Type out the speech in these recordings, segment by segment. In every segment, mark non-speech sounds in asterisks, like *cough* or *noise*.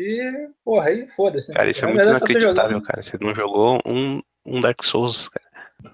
E, porra, aí foda-se. né? Cara, isso é muito tô inacreditável, cara. Você não jogou um, um Dark Souls, cara.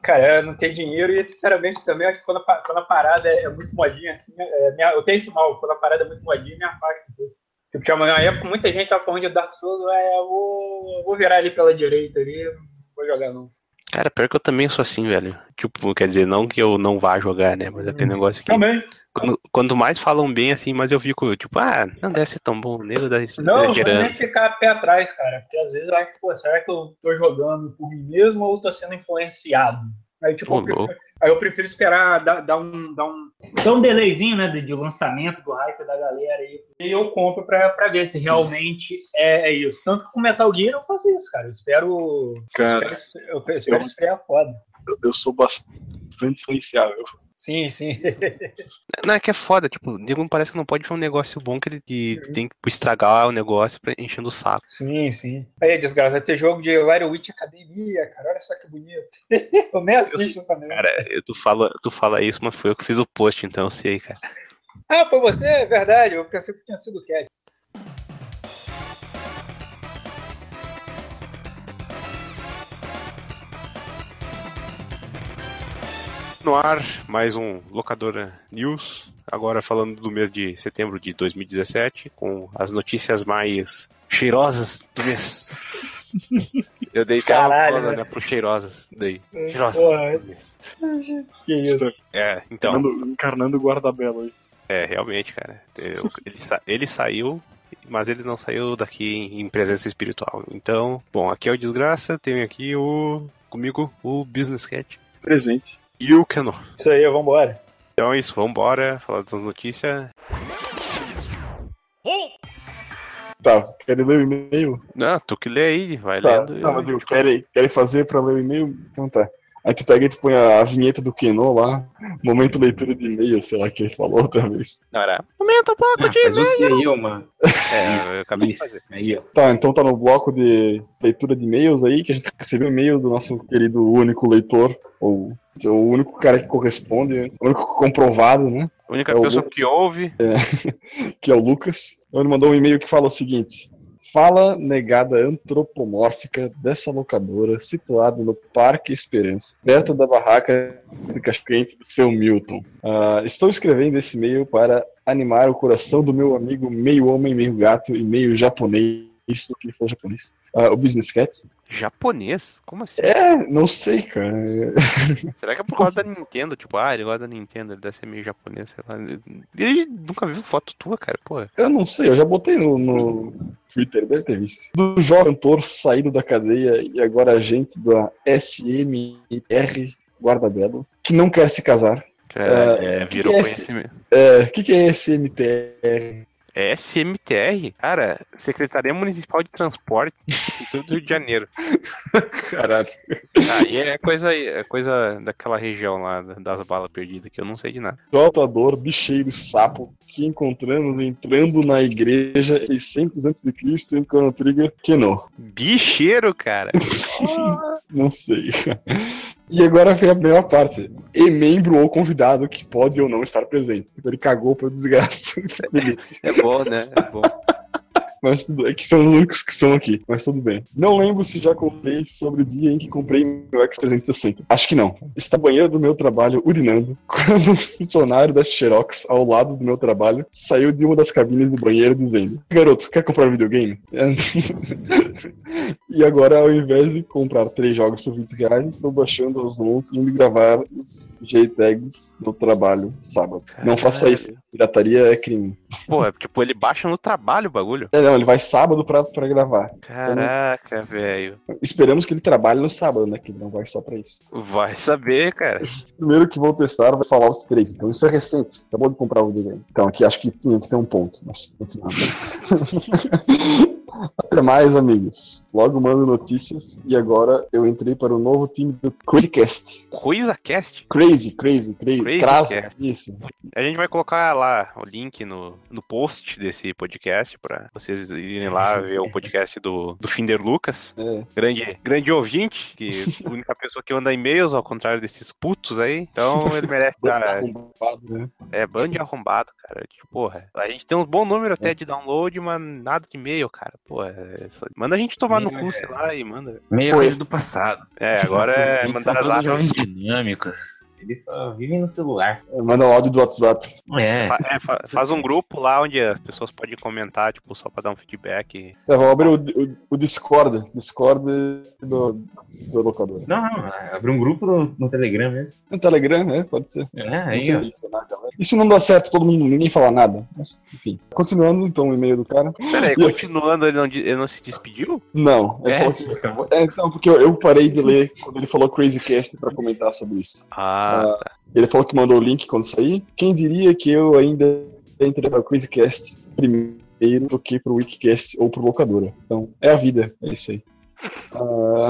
Cara, eu não tenho dinheiro e, sinceramente, também acho que quando a, quando a parada é, é muito modinha, assim, é, me- eu tenho esse mal, quando a parada é muito modinha, me afasta um pouco. Tipo, tinha uma época, muita gente tava falando de Dark Souls, é, eu vou, vou virar ali pela direita ali, não vou jogar não. Cara, pior que eu também sou assim, velho. Tipo, quer dizer, não que eu não vá jogar, né? Mas é aquele negócio que. Também. Quando, quanto mais falam bem assim, mas eu fico, tipo, ah, não deve ser tão bom, nego ser Não, exagerando. nem ficar pé atrás, cara. Porque às vezes eu acho que, pô, será que eu tô jogando por mim mesmo ou tô sendo influenciado? Aí, tipo, Ô, eu prefiro, aí eu prefiro esperar dar, dar um, dar, um, dar um delayzinho, né, de, de lançamento do hype da galera aí. E eu compro pra, pra ver se realmente é, é isso. Tanto que com Metal Gear eu faço isso, cara. Eu espero. Cara, espero, eu espero eu- esfriar foda. eu, eu sou bastante influenciável. Sim, sim. *laughs* Não, é que é foda, tipo, o nego parece que não pode ver um negócio bom que ele que Uhum. tem que estragar o negócio pra enchendo o saco. Sim, sim. Aí, desgraça, vai ter jogo de Little Witch Academia, cara. Olha só que bonito. *laughs* Eu nem assisto essa merda. Cara, eu- tu fala, tu fala isso, mas foi eu que fiz o post, então eu sei, cara. Ah, foi você? É verdade. Eu pensei que tinha sido o Cat. No ar, mais um Locadora News. Agora falando do mês de setembro de 2017, com as notícias mais cheirosas do mês. *laughs* Eu dei Caralho, pausa, né? pro cheirosas daí. Cheirosas Porra. Que isso. É, então, Encarnando, encarnando o guarda-belo aí. é, realmente, cara. Eu- ele, sa- ele saiu, mas ele não saiu daqui em, em presença espiritual. Então, bom, aqui é o Desgraça, tenho aqui o comigo o Business Cat Presente. E o Keno. Isso aí, vambora. Então é isso, vambora, falar das notícias. Tá, querem ler o e-mail? Não, tu que lê aí, vai Tá, lendo. tá mas eu querem, querem fazer pra ler o e-mail? Então tá. Aí tu pega e tu põe a, a vinheta do Keno lá, momento leitura de e-mail, sei lá que ele falou outra vez. Não, era. Momento pouco Ah, de faz você aí, ô, mano. É, *laughs* eu acabei de fazer. Isso, aí, ó. Tá, então tá no bloco de leitura de e-mails aí, que a gente recebeu e-mail do nosso querido único leitor, ou o único cara que corresponde, o único comprovado, né? A única É pessoa Lu- que ouve. *laughs* que é o Lucas. Então ele mandou um e-mail que fala o seguinte: Fala negada antropomórfica dessa locadora situada no Parque Esperança, perto da barraca de cachorro-quente do seu Milton. Ah, estou escrevendo esse e-mail para animar o coração do meu amigo meio homem, meio gato e meio japonês, se que for japonês, ah, o Business Cat. Japonês? Como assim? É, não sei, cara. *laughs* Será que é por causa da Nintendo? Tipo, ah, ele gosta da Nintendo, ele deve ser meio japonês, sei lá. Ele nunca viu foto tua, cara, porra. Eu não sei, eu já botei no, no Twitter, deve ter visto. Do jovem cantor saído da cadeia e agora agente da SMR Guarda Belo, que não quer se casar. Cara, É, é, virou que que é conhecimento. É, O que, que é SMTR? É SMTR? Cara, Secretaria Municipal de Transporte em todo o Rio de Janeiro. *laughs* Caralho. Aí é coisa, é coisa daquela região lá, das balas perdidas, que eu não sei de nada. Jotador, bicheiro, sapo, que encontramos entrando na igreja 600 a.C. em Chrono Trigger, que não. Bicheiro, cara. *laughs* Não sei. E agora vem a melhor parte. E membro ou convidado que pode ou não estar presente. Tipo, Ele cagou pra desgraça. *laughs* É bom, né? É bom. Mas tudo é que são os únicos que estão aqui, mas tudo bem. Não lembro se já contei sobre o dia em que comprei meu X360. Acho que não. Está banheiro do meu trabalho urinando, *laughs* quando um funcionário da Xerox, ao lado do meu trabalho, saiu de uma das cabines do banheiro dizendo: Garoto, quer comprar videogame? *laughs* e agora, ao invés de comprar três jogos por 20 reais, estou baixando os LOLs e indo gravar os JTags do trabalho sábado. Não faça isso. Pirataria é crime. Pô, é, tipo, ele baixa no trabalho o bagulho. É, não, ele vai sábado pra, pra gravar. Caraca, velho. Esperamos que ele trabalhe no sábado, né? Que ele não vai só pra isso. Vai saber, cara. *laughs* Primeiro que vou testar vai falar os três. Então isso é recente. Acabou de comprar o videogame. Então aqui acho que tinha que ter um ponto. Mas continuando. *laughs* Até mais, amigos. Logo mando notícias e agora eu entrei para o novo time do CrazyCast. Coisa Cast? Crazy, crazy, crazy. Crazy Crasa, isso. A gente vai colocar lá o link no, no post desse podcast pra vocês irem lá ver o podcast do, do Finder Lucas. É. Grande, grande ouvinte, que a única pessoa que manda e-mails, ao contrário desses putos aí. Então ele merece *laughs* dar. Arrombado, né? É, band de arrombado, cara. Tipo, porra. A gente tem uns bom número até de download, mas nada de e-mail, cara. Porra. é só- Manda a gente tomar no E-mail cu, é- sei lá, e manda. Meia Pois. coisa do passado. É, agora é mandar zap. jovens dinâmicos. Eles só vivem no celular. Manda um áudio do WhatsApp. É. Fa- é, fa- faz um grupo lá onde as pessoas podem comentar, tipo, só pra dar um feedback. É, vamos abrir o, o, o Discord. Discord do, do locador. Não, não. Abre um grupo no, no Telegram mesmo. No Telegram, né? Pode ser. É, Não aí. E se não dá certo, todo mundo, ninguém fala nada. Mas, enfim. Continuando, então, o e-mail do cara. Peraí, eu- continuando, ele não, ele não se despediu? Não, É, falou que. acabou. É, não, porque eu, eu parei de ler quando ele falou Crazy Cast pra comentar sobre isso. Ah, Ele falou que mandou o link quando sair. Quem diria que eu ainda entrei para o Crazy Cast primeiro do que pro Wikicast ou pro locadora. Então, é a vida, é isso aí. Ah,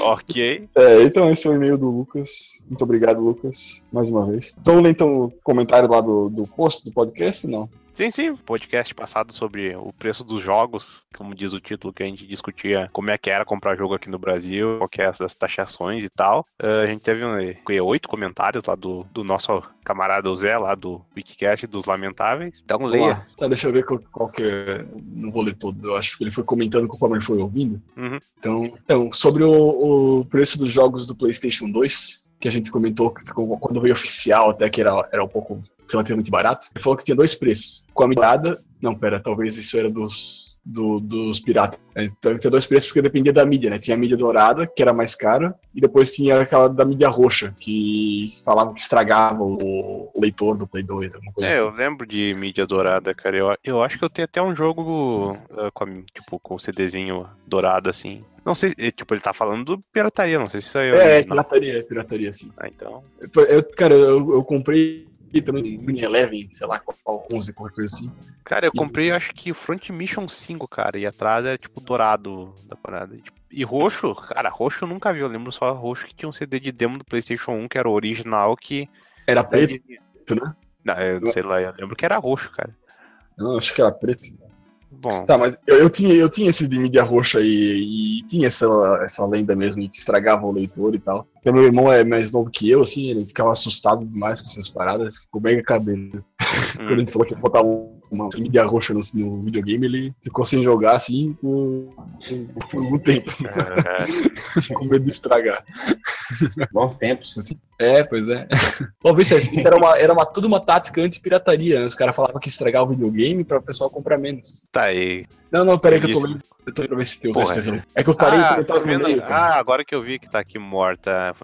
*laughs* ok. é, então esse é o e-mail do Lucas. Muito obrigado, Lucas, mais uma vez. Então, lê então o comentário lá do, do post do podcast, não? Sim, sim. Podcast passado sobre o preço dos jogos, como diz o título, que a gente discutia como é que era comprar jogo aqui no Brasil, qual que é as taxações e tal. Ah, a gente teve um, oito comentários lá do, do nosso camarada Zé, lá do Wikicast dos Lamentáveis. Então leia. Tá, deixa eu ver qual, qual que é. Não vou ler todos, eu acho que ele foi comentando conforme ele foi ouvindo. Uhum. Então, então sobre o, o preço dos jogos do PlayStation 2, que a gente comentou que quando veio oficial, até que era, era um pouco relativamente barato, ele falou que tinha dois preços. Com a mirada. Não, pera, talvez isso era dos. do- dos piratas. É, Então tinha dois preços porque dependia da mídia, né? Tinha a mídia dourada, que era mais cara, e depois tinha aquela da mídia roxa, que falavam que estragava o, leitor do Play 2, alguma coisa É, assim. eu lembro de mídia dourada, cara. Eu, eu acho que eu tenho até um jogo ah, com, a- tipo, com o CDzinho dourado, assim. Não sei, tipo, ele tá falando do pirataria, não sei se isso aí É, é pirataria, é pirataria, sim. Ah, então. Eu- cara, eu, eu comprei também Mini Eleven, sei lá, qual 11, qualquer coisa assim. Cara, eu comprei, acho que Front Mission 5, cara, e atrás era tipo dourado da parada. E, E roxo, cara, roxo eu nunca vi. Eu lembro só roxo que tinha um CD de demo do PlayStation 1 que era o original que. Era preto, né? Não, eu sei lá, eu lembro que era roxo, cara. Não, acho que era preto. Bom, Tá, mas eu, eu tinha, eu tinha esse de mídia roxa e, e tinha essa, essa lenda mesmo que estragava o leitor e tal. Então meu irmão é mais novo que eu, assim, ele ficava assustado demais com essas paradas, ficou mega cabelo. *laughs* Quando a hum, gente falou que ia botar um- uma mídia roxa no, no videogame, ele ficou sem jogar assim por, por, por algum tempo, *laughs* com medo de estragar. Bons tempos. É, pois é. *laughs* Ô, Vicente, isso era, uma, era uma, tudo uma tática anti-pirataria, né? Os caras falavam que estragava o videogame pra o pessoal comprar menos. tá aí. Não, não, peraí que eu tô lendo. Eu tô pra ver se tem o Porra. resto. É que eu parei ah, e tá tava no vendo? meio, ah, agora que eu vi que tá aqui morta.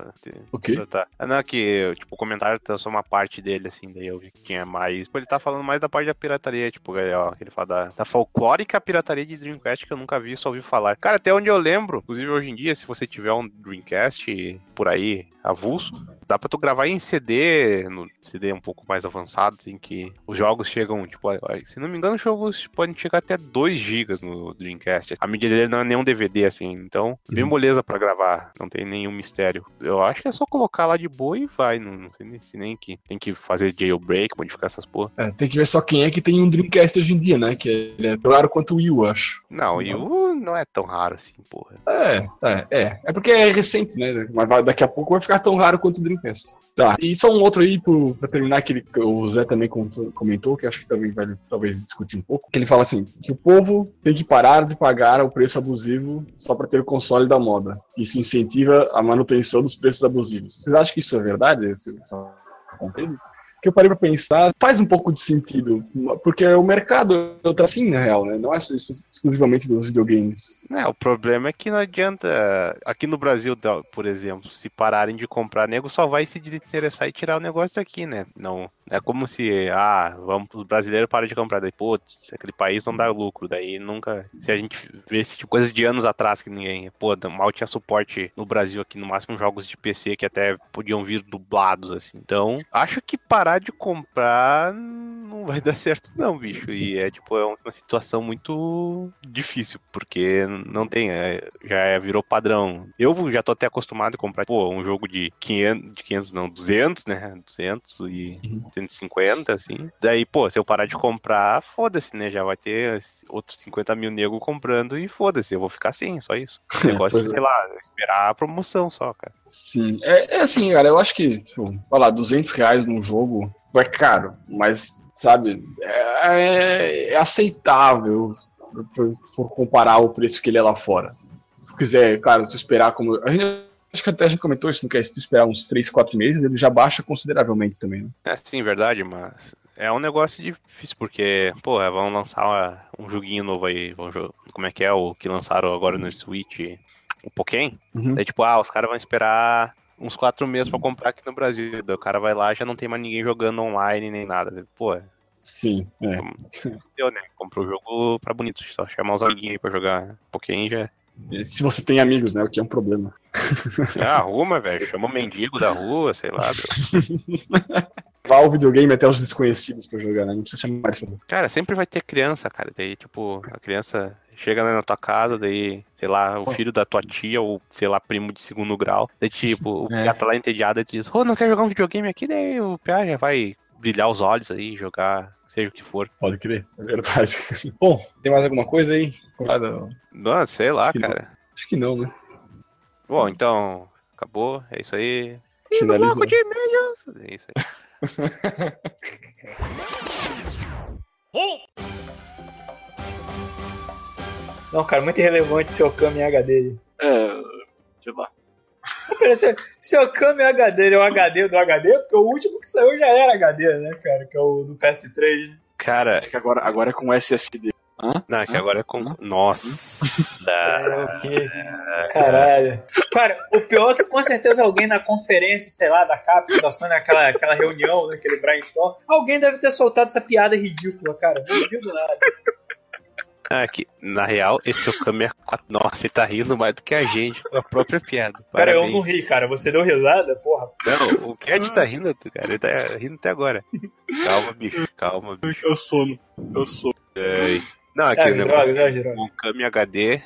O quê? Tá. Ah, não, que tipo, o comentário tá só uma parte dele, assim, daí eu vi que tinha mais. Tipo, ele tá falando mais da parte da pirataria, tipo, ó, que ele fala da, da folclórica pirataria de Dreamcast que eu nunca vi, só ouvi falar. Cara, até onde eu lembro, inclusive hoje em dia, se você tiver um Dreamcast por aí, avulso, dá pra tu gravar em CD, no CD um pouco mais avançado, assim, que os jogos chegam, tipo, se não me engano, os jogos podem chegar até 2 GB no Dreamcast. A mídia dele não é nem um DVD, assim, então, bem Uhum. moleza pra gravar, não tem nenhum mistério. Eu acho que é só colocar lá de boa e vai, não, não sei nem se nem que tem que fazer jailbreak, modificar essas porra. É, tem que ver só quem é que tem um Dreamcast hoje em dia, né? Que é tão raro quanto o Wii, eu acho. Não, o não é tão raro assim, porra. É, é, é. É porque é recente, né? Mas daqui a pouco vai ficar tão raro quanto o Dreamcast. Tá, e só um outro aí pro, pra terminar, que o Zé também comentou, que acho que também vai talvez discutir um pouco, que ele fala assim, que o povo tem que parar de pagar o preço abusivo só pra ter o console da moda. Isso incentiva a manutenção dos preços abusivos. Vocês acham que isso é verdade? Esse- essa contendo? Que eu parei pra pensar, faz um pouco de sentido, porque o mercado outra assim, na real, né? Não é exclusivamente dos videogames. É, o problema é que não adianta. Aqui no Brasil, por exemplo, se pararem de comprar, nego só vai se interessar e tirar o negócio daqui, né? Não é como se, ah, vamos, os brasileiros param de comprar, daí, pô, aquele país não dá lucro, daí nunca. Se a gente vê esse tipo coisas de anos atrás que ninguém, pô, mal tinha suporte no Brasil aqui, no máximo jogos de PC que até podiam vir dublados, assim. Então, acho que parar parar de comprar, não vai dar certo, não, bicho. E é tipo, é uma situação muito difícil, porque não tem, é, já é, virou padrão. Eu já tô até acostumado a comprar, pô, um jogo de 500, de 500 não, 200, né? 200 e Uhum. 150, assim. Daí, pô, se eu parar de comprar, foda-se, né? Já vai ter outros 50 mil nego comprando e foda-se, eu vou ficar sem, só isso. *laughs* O negócio, Pois é. sei lá, esperar a promoção só, cara. Sim, é, é assim, cara, eu acho que, tipo, vai lá, 200 reais num jogo é caro, mas, sabe, é, é aceitável se for comparar o preço que ele é lá fora. Se quiser, claro, tu esperar como. A gente, acho que até gente comentou isso, não quer? Se tu esperar uns 3, 4 meses, ele já baixa consideravelmente também, né? É sim, verdade, mas é um negócio difícil, porque, pô, vão lançar uma- um joguinho novo aí, vão como é que é o que lançaram agora no Switch, o Pokémon? Uhum. Daí, tipo, ah, os caras vão esperar uns quatro meses pra comprar aqui no Brasil. O cara vai lá já não tem mais ninguém jogando online nem nada. Pô, Sim, é. deu, né? Comprou o jogo pra bonito, só chamar os amiguinhos aí pra jogar Pokémon já. Se você tem amigos, né? O que é um problema. Já arruma, velho. Chama o mendigo da rua, sei lá. *laughs* Vá ao videogame até os desconhecidos pra jogar, né? Não precisa chamar pra fazer. Cara, sempre vai ter criança, cara. Daí, tipo, a criança chega né, na tua casa, daí, sei lá, o filho da tua tia, ou, sei lá, primo de segundo grau. Daí, tipo, o É. Tá lá entediado e diz, ô, não quer jogar um videogame aqui? Daí o Pia já vai brilhar os olhos aí, jogar, seja o que for. Pode crer, é verdade. *laughs* Bom, tem mais alguma coisa aí? Nada, Não, sei lá, Que não. cara. Acho que não, né? Bom, então, acabou, é isso aí. Finaliza. Bloco de e-mails. É isso aí. *laughs* Não, cara, muito irrelevante seu Okami HD. É, sei lá. Se, se Okami é HD é o HD do HD, porque o último que saiu já era HD, né, cara? Que é o do PS3. né? Cara, É que agora, agora é com SSD. Não, é que agora é com. Nossa! *laughs* É, o quê? Caralho. Cara, o pior é que com certeza alguém na conferência, sei lá, da Capcom, da Sony, aquela, aquela reunião, né, aquele brainstorm, alguém deve ter soltado essa piada ridícula, cara. Não duvido nada. Ah, que, na real, esse é 4. Nossa, ele tá rindo mais do que a gente com a própria piada. Cara, eu não ri, cara. Você deu risada? Porra. Não, o Cat tá rindo, cara. Ele tá rindo até agora. Calma, bicho. Calma, bicho. Eu sono. Eu sou. É, Não, É, negócio. drogas, é, as drogas. O Okami HD,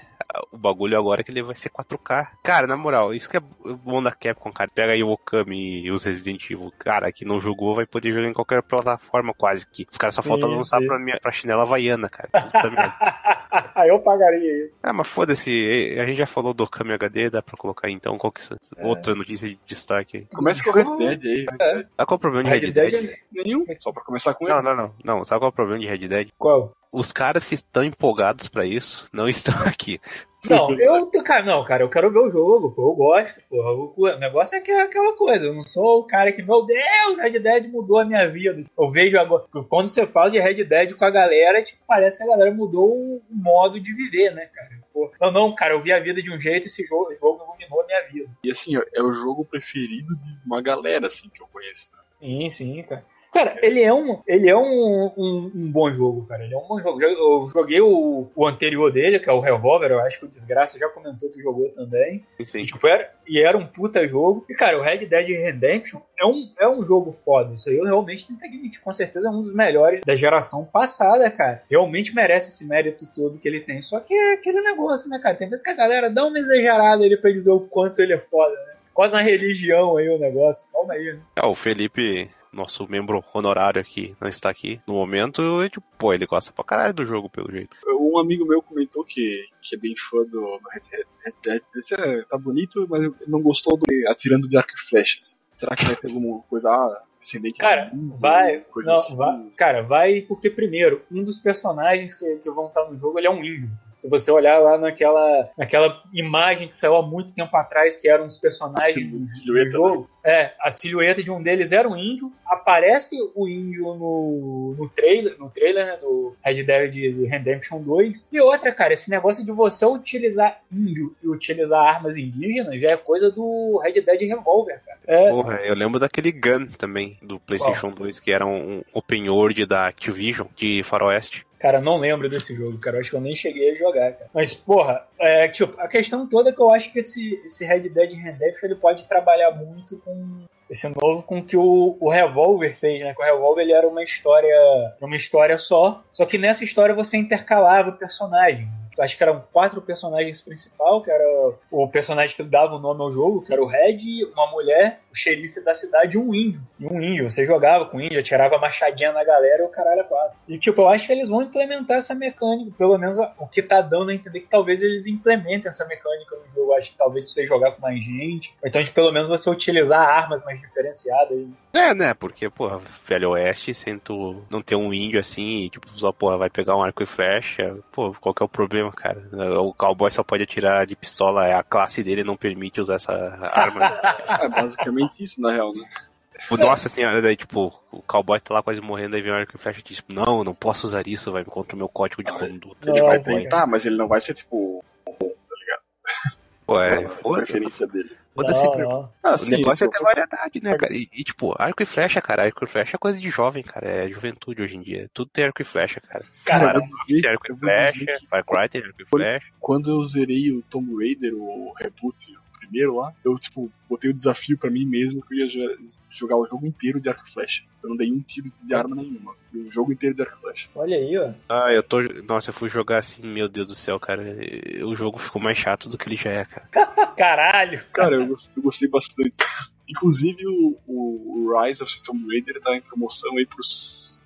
o bagulho agora é que ele vai ser 4K. Cara, na moral, isso que é bom da Capcom, cara. Pega aí o Okami e os Resident Evil. Cara, que não jogou vai poder jogar em qualquer plataforma quase que. Os caras só faltam lançar sim. pra, minha, pra chinela havaiana, cara. *laughs* Merda. eu pagaria isso. Ah, mas foda-se, a gente já falou do Okami HD, dá pra colocar então qual que é outra notícia de destaque aí. Começa com o Red Dead aí. Sabe qual é o problema de Red Red Dead Dead? é... Nenhum. Só pra começar com ele. Não, não, não, não. Sabe qual é o problema de Red Dead? Qual? Os caras que estão empolgados pra isso não *laughs* estão aqui. Não, eu, cara, não, cara, eu quero ver o jogo, pô, eu gosto, porra. O, o negócio é que é aquela coisa, eu não sou o cara que, meu Deus, Red Dead mudou a minha vida. Eu vejo agora, quando você fala de Red Dead com a galera, tipo, parece que a galera mudou o modo de viver, né, cara? Pô, não, não, cara, eu vi a vida de um jeito, esse jogo, esse jogo iluminou a minha vida. E assim, é o jogo preferido de uma galera, assim, que eu conheço. Sim, sim, cara. Cara, ele é um, ele é um, um, um bom jogo, cara. Ele é um bom jogo. Eu, joguei o, o anterior dele, que é o Revolver, eu acho que o Desgraça já comentou que jogou também. Sim. E, tipo, era, e era um puta jogo. E, cara, o Red Dead Redemption é um, é um jogo foda. Isso aí eu realmente tenho que admitir. Com certeza é um dos melhores da geração passada, cara. Realmente merece esse mérito todo que ele tem. Só que é aquele negócio, né, cara? Tem vezes que a galera dá uma exagerada ali pra dizer o quanto ele é foda, né? Quase uma religião aí o negócio. Calma aí, né? Ah, o Felipe, nosso membro honorário aqui, não está aqui no momento, e, tipo, pô, ele gosta pra caralho do jogo, pelo jeito. Um amigo meu comentou que, que é bem fã do, do Red Dead. Disse, é, tá bonito, mas não gostou do atirando de arco e flechas. Será que vai ter alguma coisa, ah, descendente Cara, Índio, vai. Não, assim? vai. Cara, vai porque, primeiro, um dos personagens que, que vão estar no jogo ele é um índio. Se você olhar lá naquela, naquela imagem que saiu há muito tempo atrás, que eram os personagens do, do silhueta, jogo, é, a silhueta de um deles era um índio. Aparece o índio no, no trailer, no trailer né, do Red Dead Redemption 2. E outra, cara, esse negócio de você utilizar índio e utilizar armas indígenas já é coisa do Red Dead Revolver, cara. É, Porra, eu lembro daquele Gun também, do PlayStation 2, que era um, um open world da Activision, de Faroeste. Cara, não lembro desse jogo, cara. Acho que eu nem cheguei a jogar, cara. Mas, porra, é, tipo, a questão toda é que eu acho que esse, esse Red Dead Redemption ele pode trabalhar muito com, esse novo com que o, o Revolver fez, né? Que o Revolver ele era uma história, uma história só, só que nessa história você intercalava personagem acho que eram quatro personagens principais, que era o personagem que dava o nome ao jogo, que era o Red, uma mulher, o xerife da cidade e um índio. E um índio, você jogava com o índio, atirava machadinha na galera e o caralho é quatro. E tipo, eu acho que eles vão implementar essa mecânica, pelo menos o que tá dando a entender que talvez eles implementem essa mecânica no jogo. Eu acho que talvez você jogar com mais gente, ou então de pelo menos você utilizar armas mais diferenciadas. Aí. É, né? Porque, porra, Velho Oeste, sem tu não ter um índio assim, e, tipo, só, porra, vai pegar um arco e flecha, pô, qual que é o problema, cara? O cowboy só pode atirar de pistola, é a classe dele não permite usar essa arma. *laughs* é basicamente isso, na real, né? Nossa senhora, daí, tipo, o cowboy tá lá quase morrendo, aí vem o arco e flecha e diz, tipo, não, não posso usar isso, vai contra o meu código de conduta. Ele vai tentar, mas ele não vai ser, tipo, tá ligado? Pô, é, *laughs* a preferência dele. Foda-se, Ah, o negócio é ter variedade, né, cara? E, e, tipo, arco e flecha, cara, arco e flecha é coisa de jovem, cara. É juventude hoje em dia. Tudo tem arco e flecha, cara. Cara, tem arco e flecha, Far Cry tem arco e flecha. Quando eu zerei o Tomb Raider, o reboot, o primeiro lá, eu, tipo, botei o desafio pra mim mesmo que eu ia jogar o jogo inteiro de arco e flecha. Eu não dei um tiro de arma nenhuma. O jogo inteiro de arco e flecha. Olha aí, ó. Ah, eu tô. Nossa, eu fui jogar assim, meu Deus do céu, cara. O jogo ficou mais chato do que ele já é, cara. *laughs* Caralho! Cara, eu gostei, eu gostei bastante. Inclusive o, o, Rise of Tomb Raider tá em promoção aí por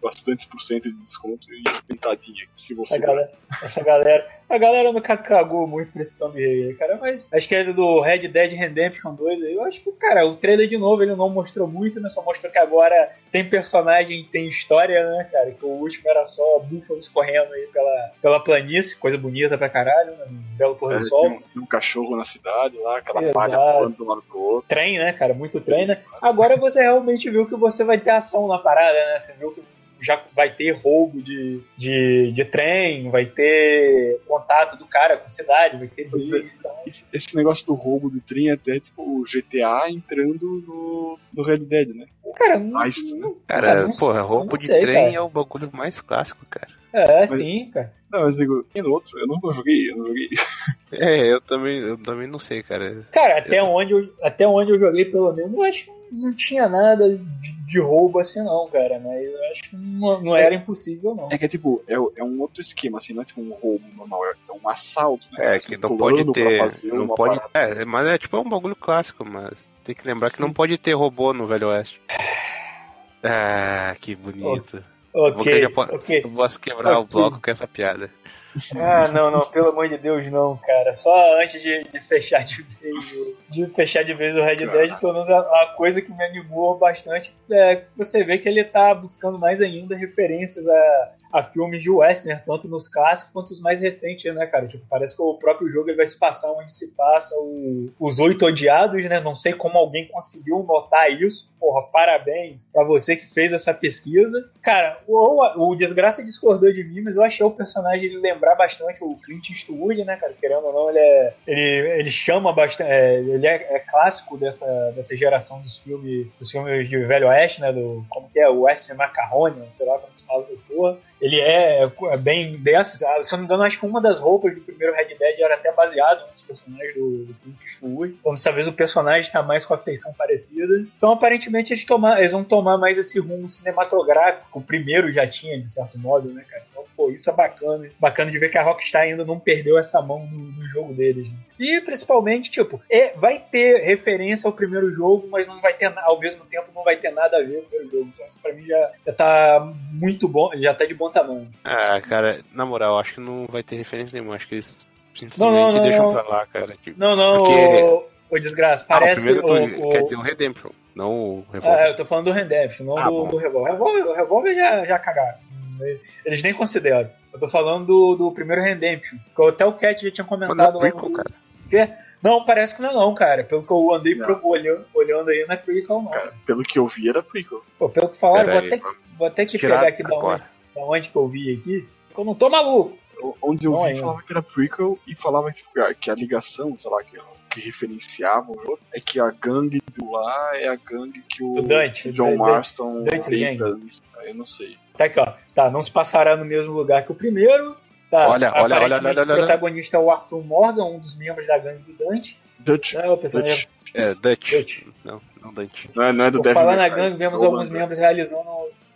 bastantes por cento de desconto e pintadinha. Que você essa, galera, essa galera. A galera não cagou muito pra esse Tomb Raider, cara. Mas acho que é do Red Dead Redemption 2 aí. Eu acho que, cara, o trailer de novo ele não mostrou muito, né? Só mostrou que agora tem personagem, tem história, né, cara? Que o último era só búfalos correndo aí pela, pela planície, coisa bonita pra caralho, né? Um belo pôr do é, sol. Tem um, tem um, cachorro na cidade lá, aquela Exato. palha voando de um lado pro outro. Trem, né, cara? Muito trem, né? Agora você realmente viu que você vai ter ação na parada, né? Você viu que já vai ter roubo de, de, de trem, vai ter contato do cara com a cidade, vai ter briga, é, esse, esse, negócio do roubo de trem é até tipo o GTA entrando no, no Red Dead, né? Cara, não, Mas, não, cara, cara não, porra, roubo de sei, trem cara. é o bagulho mais clássico, cara. É, mas, sim, cara. Não, mas digo, tem outro, eu não joguei, eu não joguei. *laughs* É, eu também, eu também não sei, cara. Cara, até, eu... onde eu, até onde eu joguei, pelo menos, eu acho que não tinha nada de, de roubo assim, não, cara. Mas eu acho que não, não era é, impossível, não. É que é tipo, é, é um outro esquema, assim, não é tipo um roubo normal, é um assalto, né? É, que não pode ter. Não pode, é, mas é tipo é um bagulho clássico, mas tem que lembrar Sim. que não pode ter robô no Velho Oeste. Ah, que bonito. Ok, vou, ok. Eu posso quebrar okay. o bloco com essa piada. Ah, não, não, pelo amor de Deus, não, cara. Só antes de, de fechar de vez, de fechar de vez o Red Dead, pelo menos a, a, coisa que me animou bastante é você vê que ele tá buscando mais ainda referências a, a filmes de western, tanto nos clássicos quanto os mais recentes, né, cara? Tipo, parece que o próprio jogo ele vai se passar onde se passa o, os Oito Odiados, né? Não sei como alguém conseguiu notar isso. Porra, parabéns pra você que fez essa pesquisa. Cara, o, o Desgraça discordou de mim, mas eu achei o personagem de lembrar bastante o Clint Eastwood, né, cara? Querendo ou não, ele é. Ele, ele chama bastante. É, ele é, é, clássico dessa, dessa geração dos filmes, dos filmes de Velho Oeste, né? Do, como que é? O Western Macaroni, sei lá como se fala essas porra ele é, é bem dessas. Ah, se eu não me engano, acho que uma das roupas do primeiro Red Dead era até baseado nos personagens do, do Clint Eastwood. Então dessa vez o personagem está mais com a feição parecida. Então aparentemente eles, tomar, eles vão tomar mais esse rumo cinematográfico. O primeiro já tinha, de certo modo, né, cara? Pô, isso é bacana. Bacana de ver que a Rockstar ainda não perdeu essa mão no, no jogo deles. Né? E principalmente, tipo, é, vai ter referência ao primeiro jogo, mas não vai ter, ao mesmo tempo, não vai ter nada a ver com o jogo. Então isso pra mim já, já tá muito bom, já tá de bom tamanho. Ah, cara, na moral, acho que não vai ter referência nenhuma. Acho que eles simplesmente não, não, não, deixam pra lá, cara. Tipo, não, não, porque... o, desgraça, parece ah, o que. O, Quer dizer, o Redemption, não o Revolver. Ah, eu tô falando do Redemption, não ah, do, do Revolver. O Revolver já, já cagaram. Eles nem consideram. Eu tô falando do, do primeiro Redemption. Que até o Cat já tinha comentado. Mas não é cara. Não, parece que não é não, cara. Pelo que eu andei pro, olhando, olhando aí, não é prequel não. Cara, pelo que eu vi era prequel. Pô, pelo que falaram, vou, até que, vou até que pegar aqui da onde, da onde que eu vi aqui. Porque eu não tô maluco. Onde eu não vi ainda. falava que era prequel e falava tipo, que a ligação, sei lá, que, que referenciava o jogo, é que a gangue do lá é a gangue que o, o Dante, John Marston Dante entra. Eu não sei. Tá aqui, ó. Tá, não se passará no mesmo lugar que o primeiro, Tá, Olha, olha, olha, olha, olha, O protagonista é o Arthur Morgan, um dos membros da gangue do Dante. Dutch. É, o personagem Dutch. É, Dutch. Dutch. Não, não Dutch. Não é, não é do Por Devil falar na gangue, vemos É alguns membros realizando.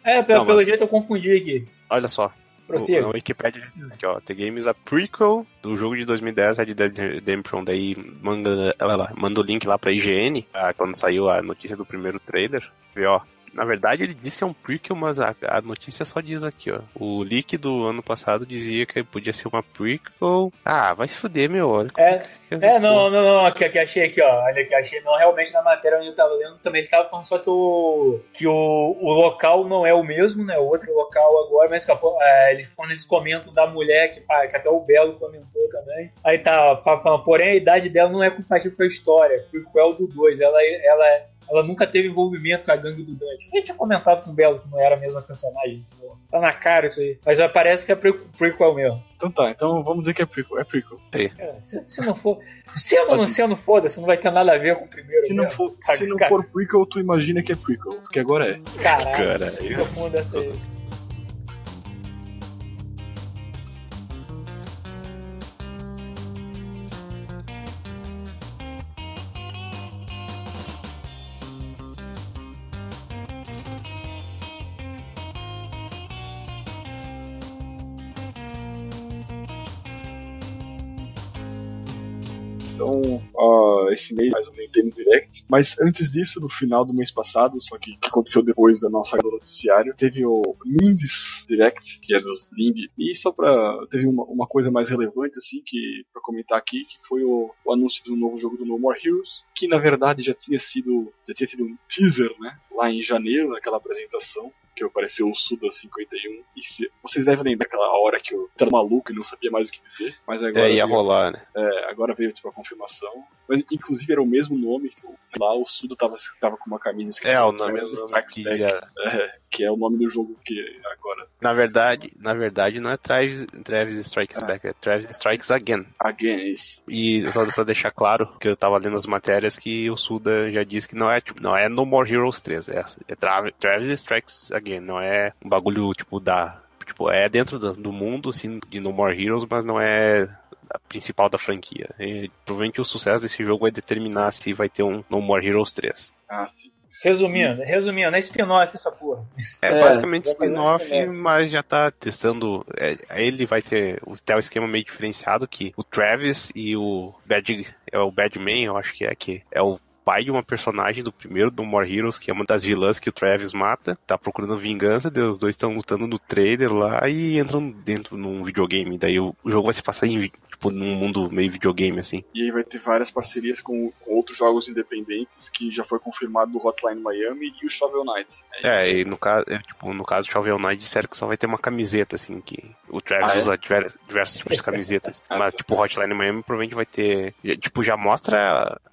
É, pelo, Não, pelo mas- jeito eu confundi aqui. Olha só. Prossiga. Na Wikipedia, aqui ó, The Game is a prequel do jogo de 2010, Red Dead Redemption, daí manda, ela lá, manda o link lá pra IGN, ah, quando saiu a notícia do primeiro trailer, vê ó, na verdade ele disse que é um prequel, mas a, a notícia só diz aqui ó, o leak do ano passado dizia que podia ser uma prequel, ah, vai se fuder meu, olha É, É, não, não, não, aqui, aqui achei aqui, ó. Olha aqui, achei. Não, realmente na matéria onde eu tava lendo também ele tava falando só que o, que o, o local não é o mesmo, né? O outro local agora, mas é, eles, quando eles comentam da mulher, que, que até o Belo comentou também. Aí tá fa- falando, porém a idade dela não é compatível com a história, prequel do 2. Ela, ela, ela nunca teve envolvimento com a gangue do Dante. A gente tinha comentado com o Belo que não era a mesma personagem. pô. Tá na cara isso aí. Mas parece que é pre- prequel mesmo. Então tá, então vamos dizer que é prequel. É prequel. É, se, se não for. Sendo ou não sendo, foda-se, não vai ter nada a ver com o primeiro. Se não for, Cara, se não for prequel, tu imagina que é prequel, porque agora é. Caralho, Cara, que profundo essa esse mês mais ou menos temos direct. Mas antes disso, no final do mês passado, só que que aconteceu depois da nossa do noticiário, teve o Lindes Direct, que é dos Lindy. E só pra. Teve uma, uma coisa mais relevante, assim, que pra comentar aqui, que foi o, o anúncio do novo jogo do No More Heroes, que na verdade já tinha sido. Já tinha tido um teaser, né? Lá em janeiro, naquela apresentação. Que apareceu o Suda 51. E se, vocês devem lembrar aquela hora que eu tava maluco e não sabia mais o que dizer. Mas agora. é, ia veio- rolar, né? é, agora veio tipo a confirmação. Mas inclusive era o mesmo nome. tipo, Lá o Suda tava, tava com uma camisa escrita É, o nome Travis Strikes que Back, *laughs* é, que é o nome do jogo que agora. Na verdade, na verdade não é Travis, Travis Strikes Ah. Back, é Travis Strikes Again. Again, é isso. E só pra deixar claro, que eu tava lendo as matérias que o Suda já disse que não é, tipo, não é No More Heroes 3, é, é Tra- Travis Strikes Again, não é um bagulho, tipo, da... Tipo, é dentro do, do mundo, assim, de No More Heroes, mas não é principal da franquia. E, provavelmente o sucesso desse jogo vai determinar se vai ter um No More Heroes 3. Ah, sim. Resumindo, resumindo, é spin-off essa porra. É, É, basicamente fazer spin-off, mas já tá testando. é, ele vai ter o até o esquema meio diferenciado que o Travis e o Bad é o Badman, eu acho que é que é o pai de uma personagem do primeiro do More Heroes, que é uma das vilãs que o Travis mata, tá procurando vingança, daí os dois estão lutando no trailer lá e entram dentro num videogame. Daí o, o jogo vai se passar em tipo num mundo meio videogame assim. E aí vai ter várias parcerias com, com outros jogos independentes, que já foi confirmado do Hotline Miami e o Shovel Knight. É, e no caso, é, tipo, no caso do Shovel Knight disseram que só vai ter uma camiseta, assim, que o Travis Ah, é? usa diver- diversos tipos de camisetas. *laughs* Ah, Mas, tá. tipo, o Hotline Miami provavelmente vai ter. já- Tipo, já mostra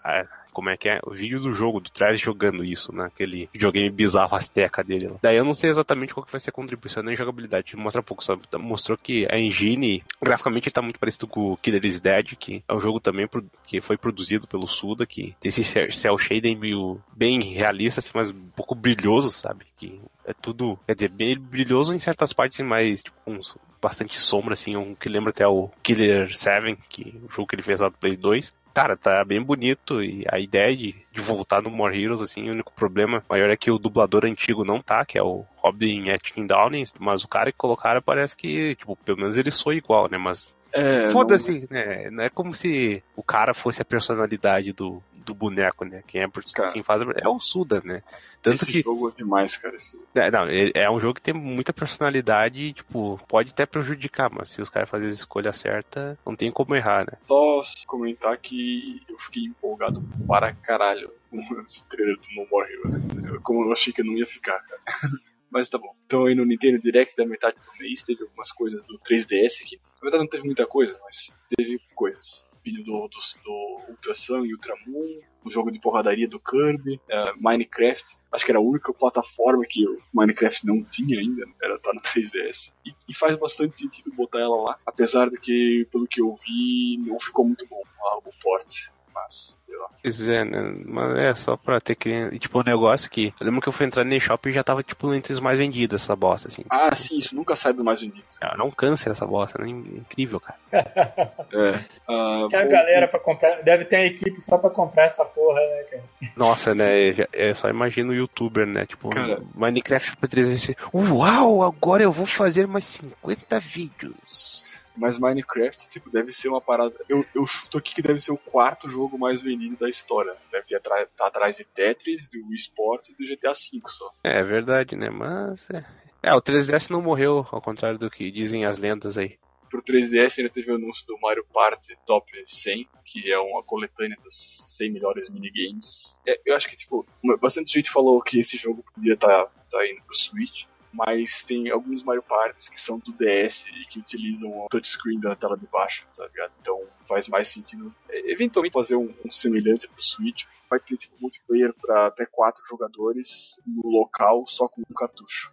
a- a- como é que é o vídeo do jogo, do Travis jogando isso, né? Videogame bizarro azteca dele lá. Daí eu não sei exatamente qual que vai ser a contribuição nem jogabilidade. Mostra pouco, só mostrou que a engine, graficamente, ele tá muito parecido com o Killer is Dead, que é um jogo também pro- que foi produzido pelo Suda, que tem esse cel- shading meio bem realista, assim, mas um pouco brilhoso, sabe? Que é tudo, quer dizer, bem brilhoso em certas partes, mas tipo, com bastante sombra, assim, um que lembra até o Killer 7, que o jogo que ele fez lá do Play 2. Cara, tá bem bonito e a ideia de, de voltar no More Heroes, assim, o único problema maior é que o dublador antigo não tá, que é o Robin Atkin Downing, mas o cara que colocaram parece que, tipo, pelo menos ele soa igual, né, mas É, Foda-se, né? Não é como se o cara fosse a personalidade do, do boneco, né? Quem, é, Cara. quem faz é o Suda, né? Tanto esse que. jogo é demais, cara. Esse... É, não, é um jogo que tem muita personalidade e, tipo, pode até prejudicar, mas se os caras fazerem a escolha certa, não tem como errar, né? Só comentar que eu fiquei empolgado para caralho com *laughs* esse trailer do No More Heroes. Como eu achei que eu não ia ficar, cara. *laughs* Mas tá bom. Então aí no Nintendo Direct da metade do mês teve algumas coisas do 3DS que na verdade não teve muita coisa, mas teve coisas. Vídeo do, do, do Ultra Sun e Ultramoon, o jogo de porradaria do Kirby, eh, Minecraft. Acho que era a única plataforma que o Minecraft não tinha ainda, era tá no *laughs* 3DS. E, e faz bastante sentido botar ela lá, apesar de que, pelo que eu vi, não ficou muito bom o port. Mas, sei lá. Pois é, né? Mas é só pra ter que. Tipo, um negócio que. Eu lembro que eu fui entrar no eShop e já tava, tipo, entre os mais vendidos essa bosta, assim. Ah, sim, isso nunca sai do mais vendido. Ah, não cansa essa bosta, né? Incrível, cara. É. Ah, Tem a bom, galera pra comprar. Deve ter uma equipe só pra comprar essa porra, né, cara? Nossa, né? Eu só imagino o youtuber, né? Tipo, Cara. Minecraft pra 300. Uau, agora eu vou fazer mais 50 vídeos. Mas Minecraft, tipo, deve ser uma parada. Eu, eu chuto aqui que deve ser o quarto jogo mais vendido da história. Deve ter atra- tá atrás de Tetris, do Wii Sports e do GTA V só. É verdade, né? Mas. É. é, o 3DS não morreu, ao contrário do que dizem as lendas aí. Pro 3DS ainda teve o anúncio do Mario Party Top 100, que é uma coletânea dos 100 melhores minigames. É, eu acho que, tipo, bastante gente falou que esse jogo podia estar tá, indo pro Switch, mas tem alguns Mario Parties que são do DS e que utilizam o touchscreen da tela de baixo, tá ligado? Então faz mais sentido é, eventualmente fazer um, um semelhante pro Switch. Vai ter, tipo, multiplayer para até quatro jogadores no local só com um cartucho.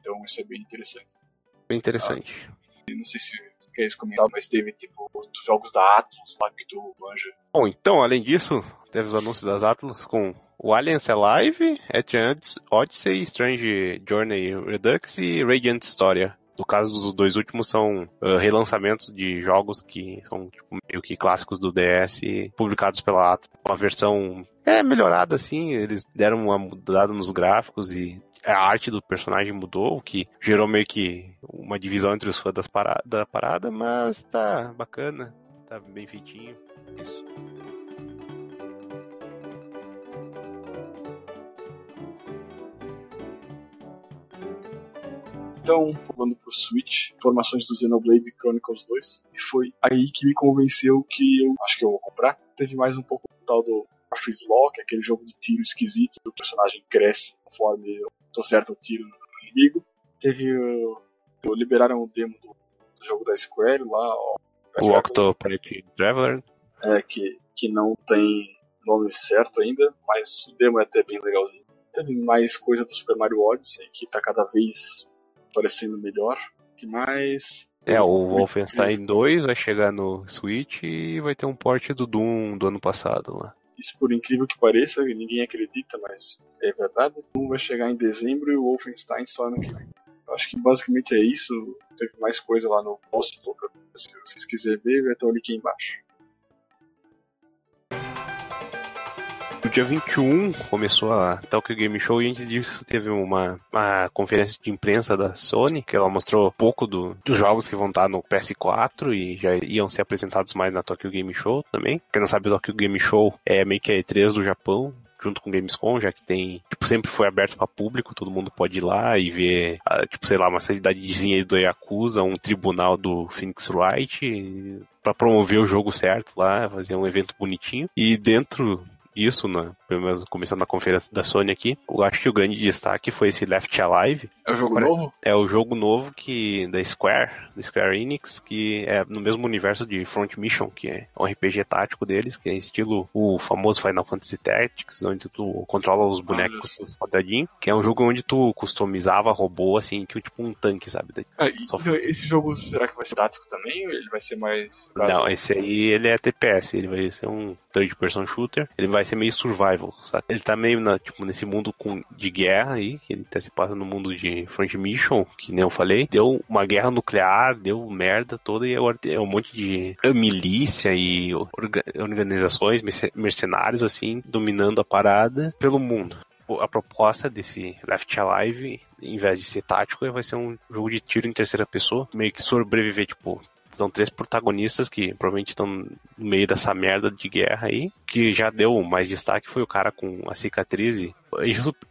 Então isso é bem interessante. Bem interessante. Não sei se você comentar, mas teve tipo os jogos da Atlus lá que tu manja. Bom, então, além disso, teve os anúncios das Atlus com o Aliens Alive, Etrian Odyssey, Strange Journey Redux e Radiant Storia. No caso dos dois últimos são ah, relançamentos de jogos que são tipo, meio que clássicos do DS publicados pela Atlus. Uma versão é melhorada assim, eles deram uma mudada nos gráficos e a arte do personagem mudou, o que gerou meio que uma divisão entre os fãs das da parada, mas tá bacana, tá bem feitinho. Isso. Então, pulando pro Switch, informações do Xenoblade Chronicles 2. E foi aí que me convenceu que eu acho que eu vou comprar. Teve mais um pouco do tal do Freeze Lock, aquele jogo de tiro esquisito, o personagem cresce conforme certo o tiro no inimigo. Teve. uh, liberaram o demo do, do jogo da Square lá, ó, O Octopath Traveler. é, que, que não tem nome certo ainda, mas o demo é até bem legalzinho. Teve mais coisa do Super Mario Odyssey, que tá cada vez parecendo melhor. que mais? É, o Wolfenstein 2 vai chegar no Switch e vai ter um port do Doom do ano passado lá. Isso por incrível que pareça, ninguém acredita, mas é verdade. Doom vai chegar em dezembro e o Wolfenstein só ano que vem. Acho que basicamente é isso. Teve mais coisa lá no post, se vocês quiserem ver, vai estar o link aí embaixo. No dia 21 começou a Tokyo Game Show e antes disso teve uma, uma conferência de imprensa da Sony, que ela mostrou pouco do, dos jogos que vão estar no PS4 e já iam ser apresentados mais na Tokyo Game Show também. Quem não sabe, o Tokyo Game Show é meio que a E3 do Japão, junto com Gamescom, já que tem, tipo, sempre foi aberto para público, todo mundo pode ir lá e ver, tipo, sei lá, uma cidadezinha do Yakuza, um tribunal do Phoenix Wright, para promover o jogo certo lá, fazer um evento bonitinho. E dentro isso, né? pelo menos começando na conferência da Sony aqui, eu acho que o grande destaque foi esse Left Alive. É o jogo novo? É o jogo novo que da Square, da Square Enix, que é no mesmo universo de Front Mission, que é um RPG tático deles, que é estilo o famoso Final Fantasy Tactics, onde tu controla os bonecos só. com os quadradinhos, que é um jogo onde tu customizava robô, assim, que tipo um tanque, sabe? Ah, e- Só- então, esse jogo será que vai ser tático também? Ou ele vai ser mais. Não, esse aí ele é TPS, ele vai ser um third person shooter, ele vai ser meio survival, sabe? Ele tá meio na, tipo, nesse mundo com, de guerra aí, que ele tá se passa no mundo de Front Mission, que nem eu falei, deu uma guerra nuclear, deu merda toda e agora é um monte de milícia e orga- organizações, merce- mercenários assim, dominando a parada pelo mundo. A proposta desse Left Alive, em vez de ser tático, vai ser um jogo de tiro em terceira pessoa, meio que sobreviver, tipo, são três protagonistas que provavelmente estão no meio dessa merda de guerra aí. Que já deu mais destaque foi o cara com a cicatriz. E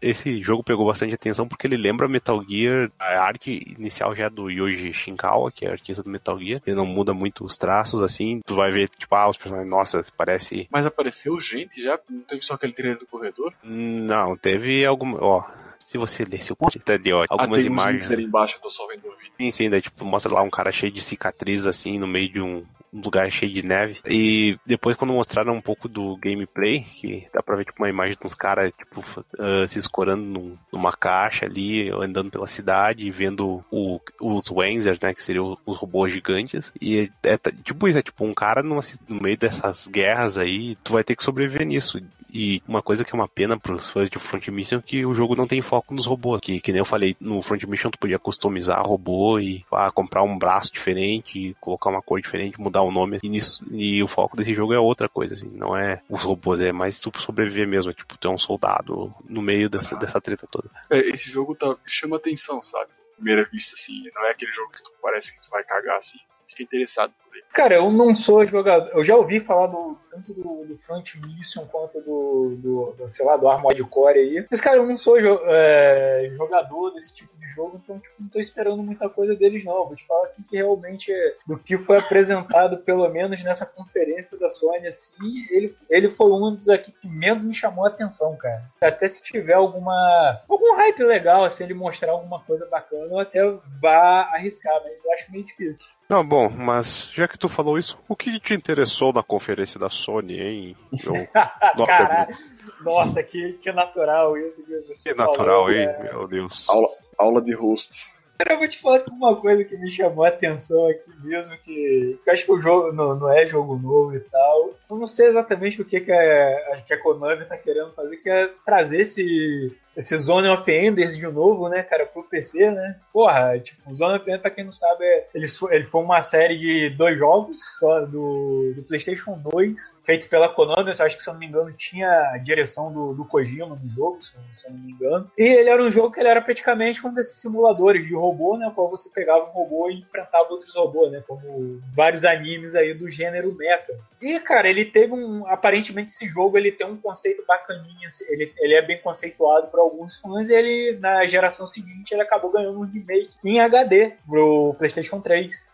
esse jogo pegou bastante atenção porque ele lembra Metal Gear. A arte inicial já é do Yoji Shinkawa, que é artista do Metal Gear. Ele não muda muito os traços assim. Tu vai ver, tipo, ah, os personagens, nossa, parece. Mas apareceu gente já? Não teve só aquele trailer do corredor? Não, teve alguma. Ó. se você lesse o post, tá ali, ó, Ah, algumas tem uns imagens. ali embaixo, eu tô só vendo o vídeo. Sim, sim, daí, tipo, mostra lá um cara cheio de cicatrizes, assim, no meio de um um lugar cheio de neve. E depois, quando mostraram um pouco do gameplay, que dá pra ver, tipo, uma imagem de uns caras, tipo, ah, se escorando num- numa caixa ali, andando pela cidade, vendo o- os Wenzers, né, que seriam os robôs gigantes. E é, é tipo isso, é tipo um cara numa no meio dessas guerras aí, tu vai ter que sobreviver nisso. E uma coisa que é uma pena pros fãs de Front Mission é que o jogo não tem foco nos robôs. Que, que nem eu falei, no Front Mission tu podia customizar robô e ah, comprar um braço diferente, colocar uma cor diferente, mudar o nome. E, nisso, e o foco desse jogo é outra coisa, assim. Não é os robôs, é mais tu sobreviver mesmo. É, tipo, tu é um soldado no meio dessa, dessa treta toda. É, esse jogo tá, chama atenção, sabe? Primeira vista, assim. Não é aquele jogo que tu parece que tu vai cagar, assim. Tu fica interessado. Cara, eu não sou jogador. Eu já ouvi falar do, tanto do, do Front Mission quanto do, do, do, sei lá, do Armored Core aí. Mas, cara, eu não sou jo- é, jogador desse tipo de jogo, então, tipo, não tô esperando muita coisa deles, não. Vou te falar, assim, que realmente é, do que foi apresentado, *laughs* pelo menos nessa conferência da Sony, assim, ele, ele foi um dos aqui que menos me chamou a atenção, cara. Até se tiver alguma. algum hype legal, assim, ele mostrar alguma coisa bacana, eu até vá arriscar, mas eu acho meio difícil. Não, bom, mas já que tu falou isso, o que te interessou na conferência da Sony, hein? Meu, *laughs* Caralho. Nossa, que, que natural isso que você que natural, falou, hein? cara. Meu Deus. Aula, aula de host. Cara, eu vou te falar que uma coisa que me chamou a atenção aqui mesmo, que, que eu acho que o jogo não, não é jogo novo e tal. Eu não sei exatamente o que, que, a, que a Konami tá querendo fazer, que é trazer esse, esse Zone of Enders de novo, né, cara, pro PC, né? Porra, tipo, Zone of Enders, pra quem não sabe, é, ele, foi- ele foi uma série de dois jogos só do, do PlayStation 2, feito pela Konami, eu acho que se eu não me engano tinha a direção do, do Kojima no jogo, se eu, se eu não me engano. E ele era um jogo que ele era praticamente um desses simuladores de robô, né, qual você pegava um robô e enfrentava outros robôs, né, como vários animes aí do gênero mecha. E, cara, ele teve um. Aparentemente, esse jogo ele tem um conceito bacaninha. assim, Ele, ele é bem conceituado para alguns fãs. E ele, na geração seguinte, ele acabou ganhando um remake em HD pro PlayStation 3.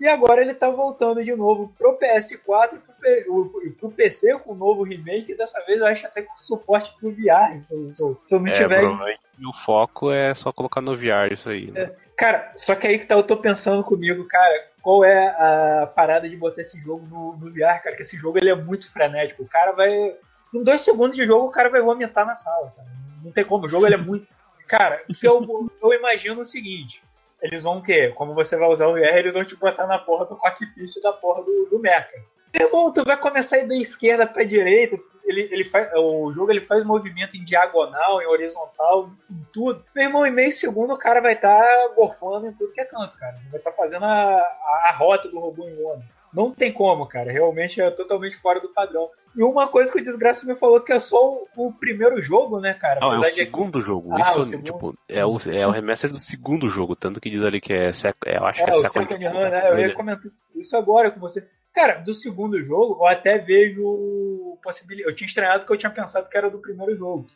E agora ele tá voltando de novo pro PS4 e pro, o- pro PC com um novo remake. Dessa vez eu acho até com suporte pro VR. Se eu, se eu- se eu não É, tiver. o foco é só colocar no VR isso aí, né? Cara, só que aí que tá, eu tô pensando comigo, cara, qual é a parada de botar esse jogo no, no VR, cara? Que esse jogo ele é muito frenético. O cara vai. Em dois segundos de jogo, o cara vai vomitar na sala, cara. Não tem como. O jogo ele é muito. Cara, o que eu, *laughs* eu imagino o seguinte. Eles vão o quê? Como você vai usar o VR, eles vão te botar na porra do cockpit da porra do, do Mecha. Irmão, tu vai começar a ir da esquerda pra direita. Ele, ele faz, o jogo ele faz movimento em diagonal, em horizontal, em tudo. Meu irmão, em meio segundo o cara vai estar gorfando em tudo que é canto, cara. Você vai estar fazendo a, a, a rota do robô em onda. Não tem como, cara. Realmente é totalmente fora do padrão. E uma coisa que o Desgraça me falou que é só o, o primeiro jogo, né, cara? Não, é o de- segundo jogo. Ah, Isso o segundo. tipo, é o, é o remaster do segundo jogo, tanto que diz ali que é, sec- é eu acho que É, é, o Second Second Run, né? Eu ia comentar isso agora com você. Cara, do segundo jogo, eu até vejo possibilidade. Eu tinha estranhado que eu tinha pensado que era do primeiro jogo.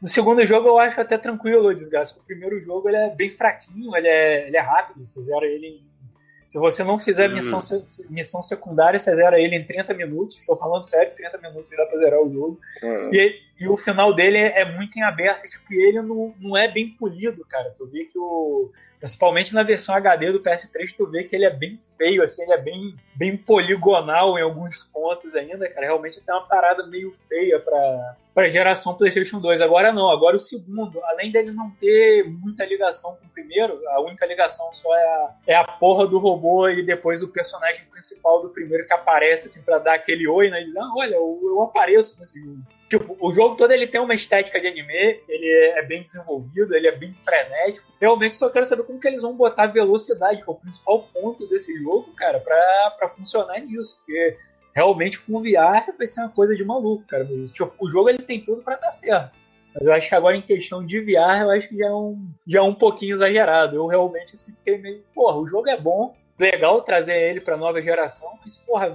No segundo jogo eu acho até tranquilo o desgaste. O primeiro jogo ele é bem fraquinho, ele é, ele é rápido, você zera ele em... Se você não fizer Hum. missão, missão secundária, você zera ele em 30 minutos. Estou falando sério, 30 minutos dá pra zerar o jogo. E, e o final dele é, é muito em aberto, tipo, e ele não, não é bem polido, cara. Tu vê que o. Principalmente na versão HD do PS3, tu vê que ele é bem feio, assim, ele é bem, bem poligonal em alguns pontos ainda, cara. Realmente tem uma parada meio feia pra, pra geração PlayStation 2. Agora não, agora o segundo, além dele não ter muita ligação com o primeiro, a única ligação só é a, é a porra do robô e depois o personagem principal do primeiro que aparece, assim, pra dar aquele oi, né? E diz, ah, olha, eu, eu apareço nesse jogo. Tipo, o jogo todo ele tem uma estética de anime, ele é bem desenvolvido, ele é bem frenético. Realmente só quero saber como que eles vão botar velocidade, que é o principal ponto desse jogo, cara, pra funcionar nisso. Porque realmente com o VR vai ser uma coisa de maluco, cara. Mas, tipo, o jogo ele tem tudo pra dar certo. Mas eu acho que agora em questão de VR, eu acho que já é um, já é um pouquinho exagerado. Eu realmente assim, fiquei meio, porra, o jogo é bom, legal trazer ele pra nova geração, mas, porra,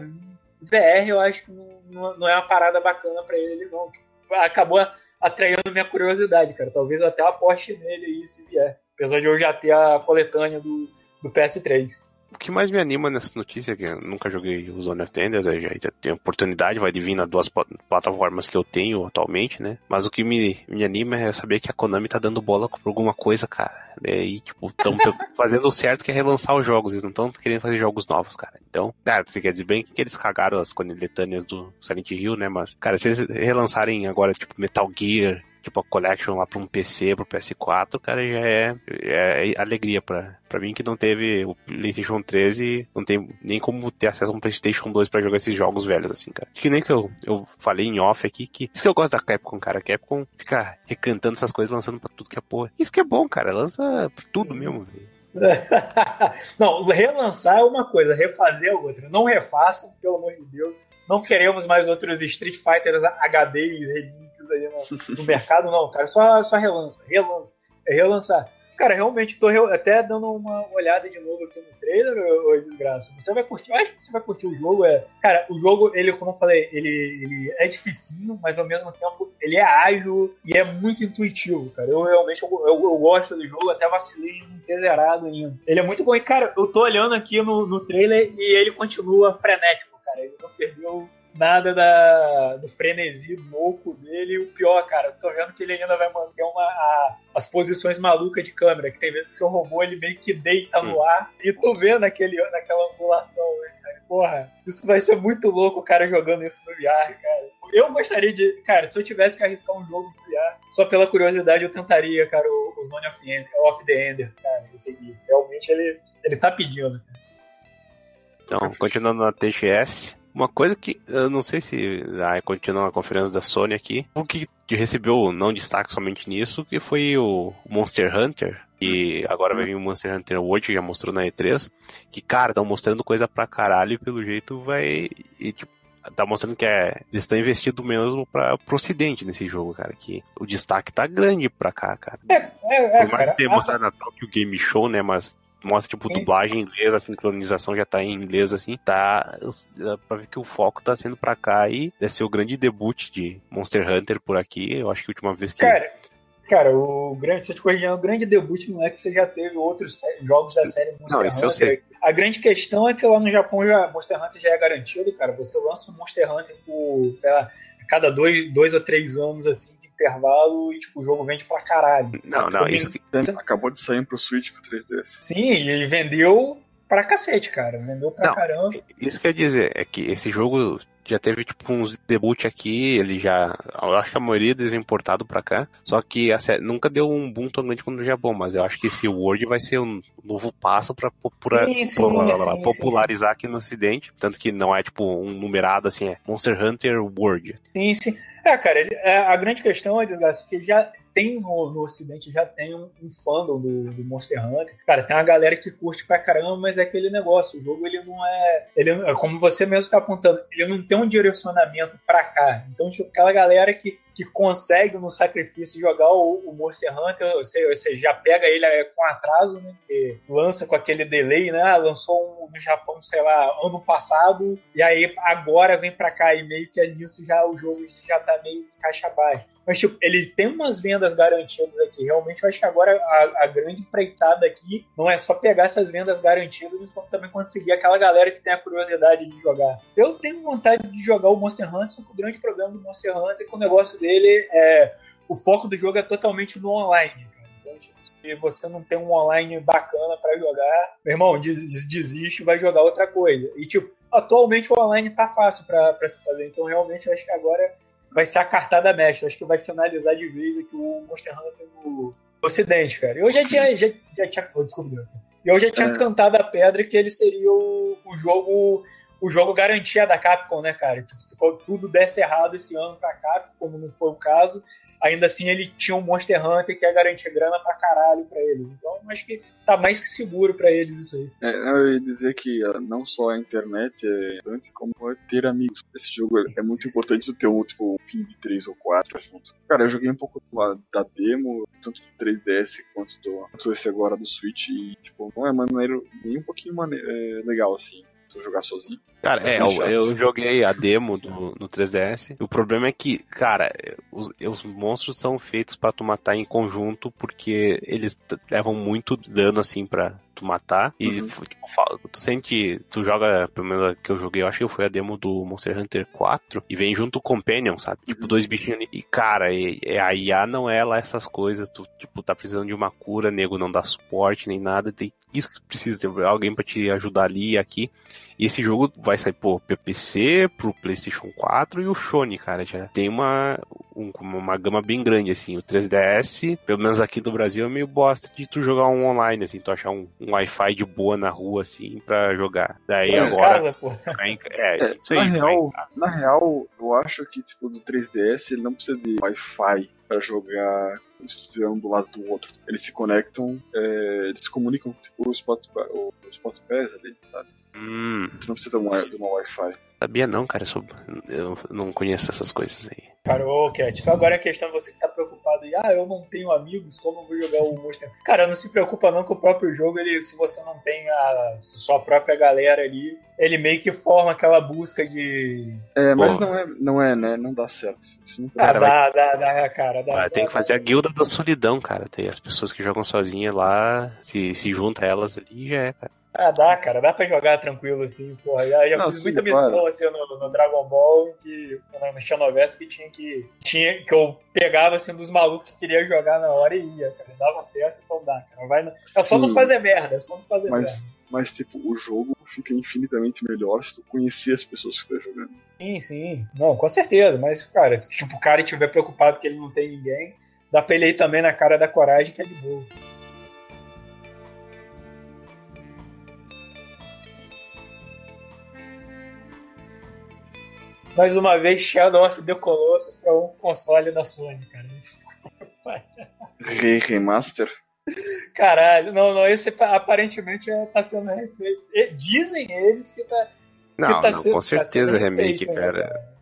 VR eu acho que não, não é uma parada bacana pra ele, não. Tipo, acabou atraindo minha curiosidade, cara. Talvez até aposte nele aí se vier. Apesar de eu já ter a coletânea do, do PS3. O que mais me anima nessa notícia é que eu nunca joguei o Zone of Tenders, já, tenho oportunidade, vai nas duas pla- plataformas que eu tenho atualmente, né? Mas o que me, me anima é saber que a Konami tá dando bola por alguma coisa, cara. né? E, tipo, estão *laughs* fazendo o certo que é relançar os jogos, eles não estão querendo fazer jogos novos, cara. Então, ah, você quer dizer bem que eles cagaram as coletâneas do Silent Hill, né? Mas, cara, se eles relançarem agora, tipo, Metal Gear, tipo a Collection lá pra um PC, pro PS4, cara, já é, é alegria pra, pra mim que não teve o PlayStation 13, não tem nem como ter acesso a um PlayStation 2 pra jogar esses jogos velhos, assim, cara. Que nem que eu, eu falei em off aqui, que isso que eu gosto da Capcom, cara. A Capcom fica recantando essas coisas, lançando pra tudo que é porra. Isso que é bom, cara, lança pra tudo mesmo. velho. *laughs* não, relançar é uma coisa, refazer é outra. Não refaçam, pelo amor de Deus. Não queremos mais outros Street Fighters HDs, aí no, no mercado, não, cara. Só, só relança, relança. É relançar. Cara, realmente tô até dando uma olhada de novo aqui no trailer, ô, desgraça. Você vai curtir, acho que você vai curtir o jogo. É, cara, o jogo, ele, como eu falei, ele, ele é dificinho, mas ao mesmo tempo ele é ágil e é muito intuitivo, cara. Eu realmente eu, eu- eu gosto do jogo, até vacilei em não ter zerado ainda. Ele é muito bom e, cara, eu tô olhando aqui no, no trailer e ele continua frenético, cara. Ele não perdeu nada da, do frenesi louco dele. E o pior, cara, eu tô vendo que ele ainda vai manter uma, a- as posições malucas de câmera, que tem vezes que seu robô ele meio que deita no ar. E tô vendo aquele, naquela angulação, né, cara? Porra, isso vai ser muito louco o cara jogando isso no VR, cara. Eu gostaria de. Cara, se eu tivesse que arriscar um jogo no VR, só pela curiosidade, eu tentaria, cara, o, o Zone of, End, of the Enders, cara. Esse aqui. Realmente ele, ele tá pedindo. Então, continuando na TGS, uma coisa que eu não sei se ah, continuando a conferência da Sony aqui, o que recebeu não destaque somente nisso, que foi o Monster Hunter, e agora vai vir o Monster Hunter World, que já mostrou na E3, que, cara, estão mostrando coisa pra caralho e pelo jeito vai. E, tipo, tá mostrando que é, eles estão investindo mesmo pra, pro ocidente nesse jogo, cara. Que o destaque tá grande pra cá, cara. É, é, Por mais cara. que tenha a- mostrado na Tokyo Game Show, né? Mas mostra, tipo, Sim. dublagem em inglês, a sincronização já tá em inglês, assim. Tá. Pra ver que o foco tá sendo pra cá e deve ser o grande debut de Monster Hunter por aqui. Eu acho que a última vez que. Cara, cara, o grande, se eu te corrigindo, o grande debut não é que você já teve outros jogos da série Monster Não, isso eu Hunter. sei. A grande questão é que lá no Japão já, Monster Hunter já é garantido, cara. Você lança um Monster Hunter por, sei lá, a cada dois, dois ou três anos, assim, intervalo, e tipo, o jogo vende pra caralho. Não, não, isso que. Você- Acabou de sair pro Switch pro 3DS. Sim, e ele vendeu pra cacete, cara. Vendeu pra Não. caramba. Isso quer dizer, é que esse jogo já teve tipo uns debut aqui, ele já. Eu acho que a maioria deles é importado pra cá. Só que série nunca deu um boom tão grande quanto no Japão, mas eu acho que esse World vai ser um novo passo pra popura- Sim, sim, po- sim, sim, popularizar aqui no ocidente. Tanto que não é tipo um numerado assim, é Monster Hunter World. Sim, sim. É, cara, ele- é, a grande questão é, desgraça, que já tem no, no Ocidente, já tem um, um fandom do, do Monster Hunter. Cara, tem uma galera que curte pra caramba, mas é aquele negócio. O jogo, ele não é. Ele, é como você mesmo tá apontando, ele não tem um direcionamento pra cá. Então, tipo, aquela galera que, que consegue no sacrifício jogar o, o Monster Hunter, você, você já pega ele é, com atraso, né? Porque lança com aquele delay, né? Ah, lançou um no Japão, sei lá, ano passado, e aí agora vem pra cá e meio que é nisso já o jogo já tá meio caixa baixa. Mas, tipo, ele tem umas vendas garantidas aqui. Realmente, eu acho que agora a, a grande empreitada aqui não é só pegar essas vendas garantidas, mas como também conseguir aquela galera que tem a curiosidade de jogar. Eu tenho vontade de jogar o Monster Hunter, só que o grande problema do Monster Hunter é que o negócio dele é. O foco do jogo é totalmente no online, cara. Então, tipo, se você não tem um online bacana pra jogar, meu irmão, des- des- desiste e vai jogar outra coisa. E, tipo, atualmente o online tá fácil pra se fazer. Então, realmente, eu acho que agora vai ser a cartada mestre. Acho que vai finalizar de vez aqui o Monster Hunter no Ocidente, cara. Eu já tinha. Já, já tinha oh, desculpa, eu já tinha É. cantado a pedra que ele seria o, o jogo. O jogo garantia da Capcom, né, cara? Tipo, se tudo desse errado esse ano pra Capcom, como não foi o caso, ainda assim ele tinha um Monster Hunter que ia garantir grana pra caralho pra eles. Então, acho que tá mais que seguro pra eles isso aí. É, eu ia dizer que ah, não só a internet é importante, como é ter amigos. Esse jogo é muito importante ter um, tipo, um pin de 3 ou 4 junto. Cara, eu joguei um pouco da, demo, tanto do 3DS quanto do quanto esse agora do Switch, e, tipo, não é maneiro, nem um pouquinho mane- é, legal, assim, tu jogar sozinho. Cara, É eu, eu joguei a demo do, no 3DS. O problema é que, cara, os, os monstros são feitos pra tu matar em conjunto porque eles levam muito dano assim pra tu matar. E Uhum. tipo, tu sente. Tu joga, pelo menos que eu joguei, eu acho que foi a demo do Monster Hunter 4. E vem junto o Companion, sabe? Tipo, Uhum. dois bichinhos ali. E, cara, e, e a IA não é lá essas coisas. Tu, tipo, tá precisando de uma cura, nego não dá suporte nem nada. Tem isso que precisa ter alguém pra te ajudar ali e aqui. E esse jogo vai sair, pô, pro PC, pro PlayStation 4 e o Sony, cara. Já tem uma, um- uma gama bem grande, assim. O 3DS, pelo menos aqui do Brasil, é meio bosta de tu jogar um online, assim. Tu achar um, um Wi-Fi de boa na rua, assim, pra jogar. Daí É, agora. casa, pô. É, É, isso aí. na, real, na real, eu acho que tipo, do 3DS ele não precisa de Wi-Fi pra jogar se estiver um do lado do outro. Eles se conectam, é, eles se comunicam, tipo o Spotify, o, o Spotify ali, sabe? Hum, Tu não precisa de uma, de uma Wi-Fi. sabia não, cara. Eu, sou- eu não conheço essas coisas aí. Cara, ô, Cat, só agora é a questão você que tá preocupado aí, ah, eu não tenho amigos, como eu vou jogar o Monster? Cara, não se preocupa não que o próprio jogo, ele, se você não tem a sua própria galera ali, ele meio que forma aquela busca de. É, mas Pô. não é, não é, né? Não dá certo. Isso nunca Ah, dá, dá, dá, cara, dá. Ah, tem dá, que fazer a guilda da solidão, cara. Tem as pessoas que jogam sozinhas lá, se, se junta elas ali e já é, cara. Ah, dá, cara, dá pra jogar tranquilo assim, porra. Já, já Não, fiz sim, muita missão claro. assim no, no Dragon Ball, que, no Xenoverse, que tinha que. Tinha, que eu pegava assim dos malucos que queria jogar na hora e ia, cara. Dava certo, então dá, cara. Vai, é só não Sim. fazer merda, é só não fazer Mas, merda. mas, tipo, o jogo fica infinitamente melhor se tu conhecer as pessoas que tu tá jogando. Sim, sim. Não, com certeza. Mas, cara, se tipo, o cara estiver preocupado que ele não tem ninguém, dá pra ele ir também na cara da coragem, que é de boa. Mais uma vez, Shadow of the Colossus pra um console da Sony, cara. Re Remaster. Caralho, não, não, esse aparentemente é- tá sendo refeito. E- Dizem eles que tá. Não, que tá não, sendo- com tá sendo certeza remake, refeito, né, cara.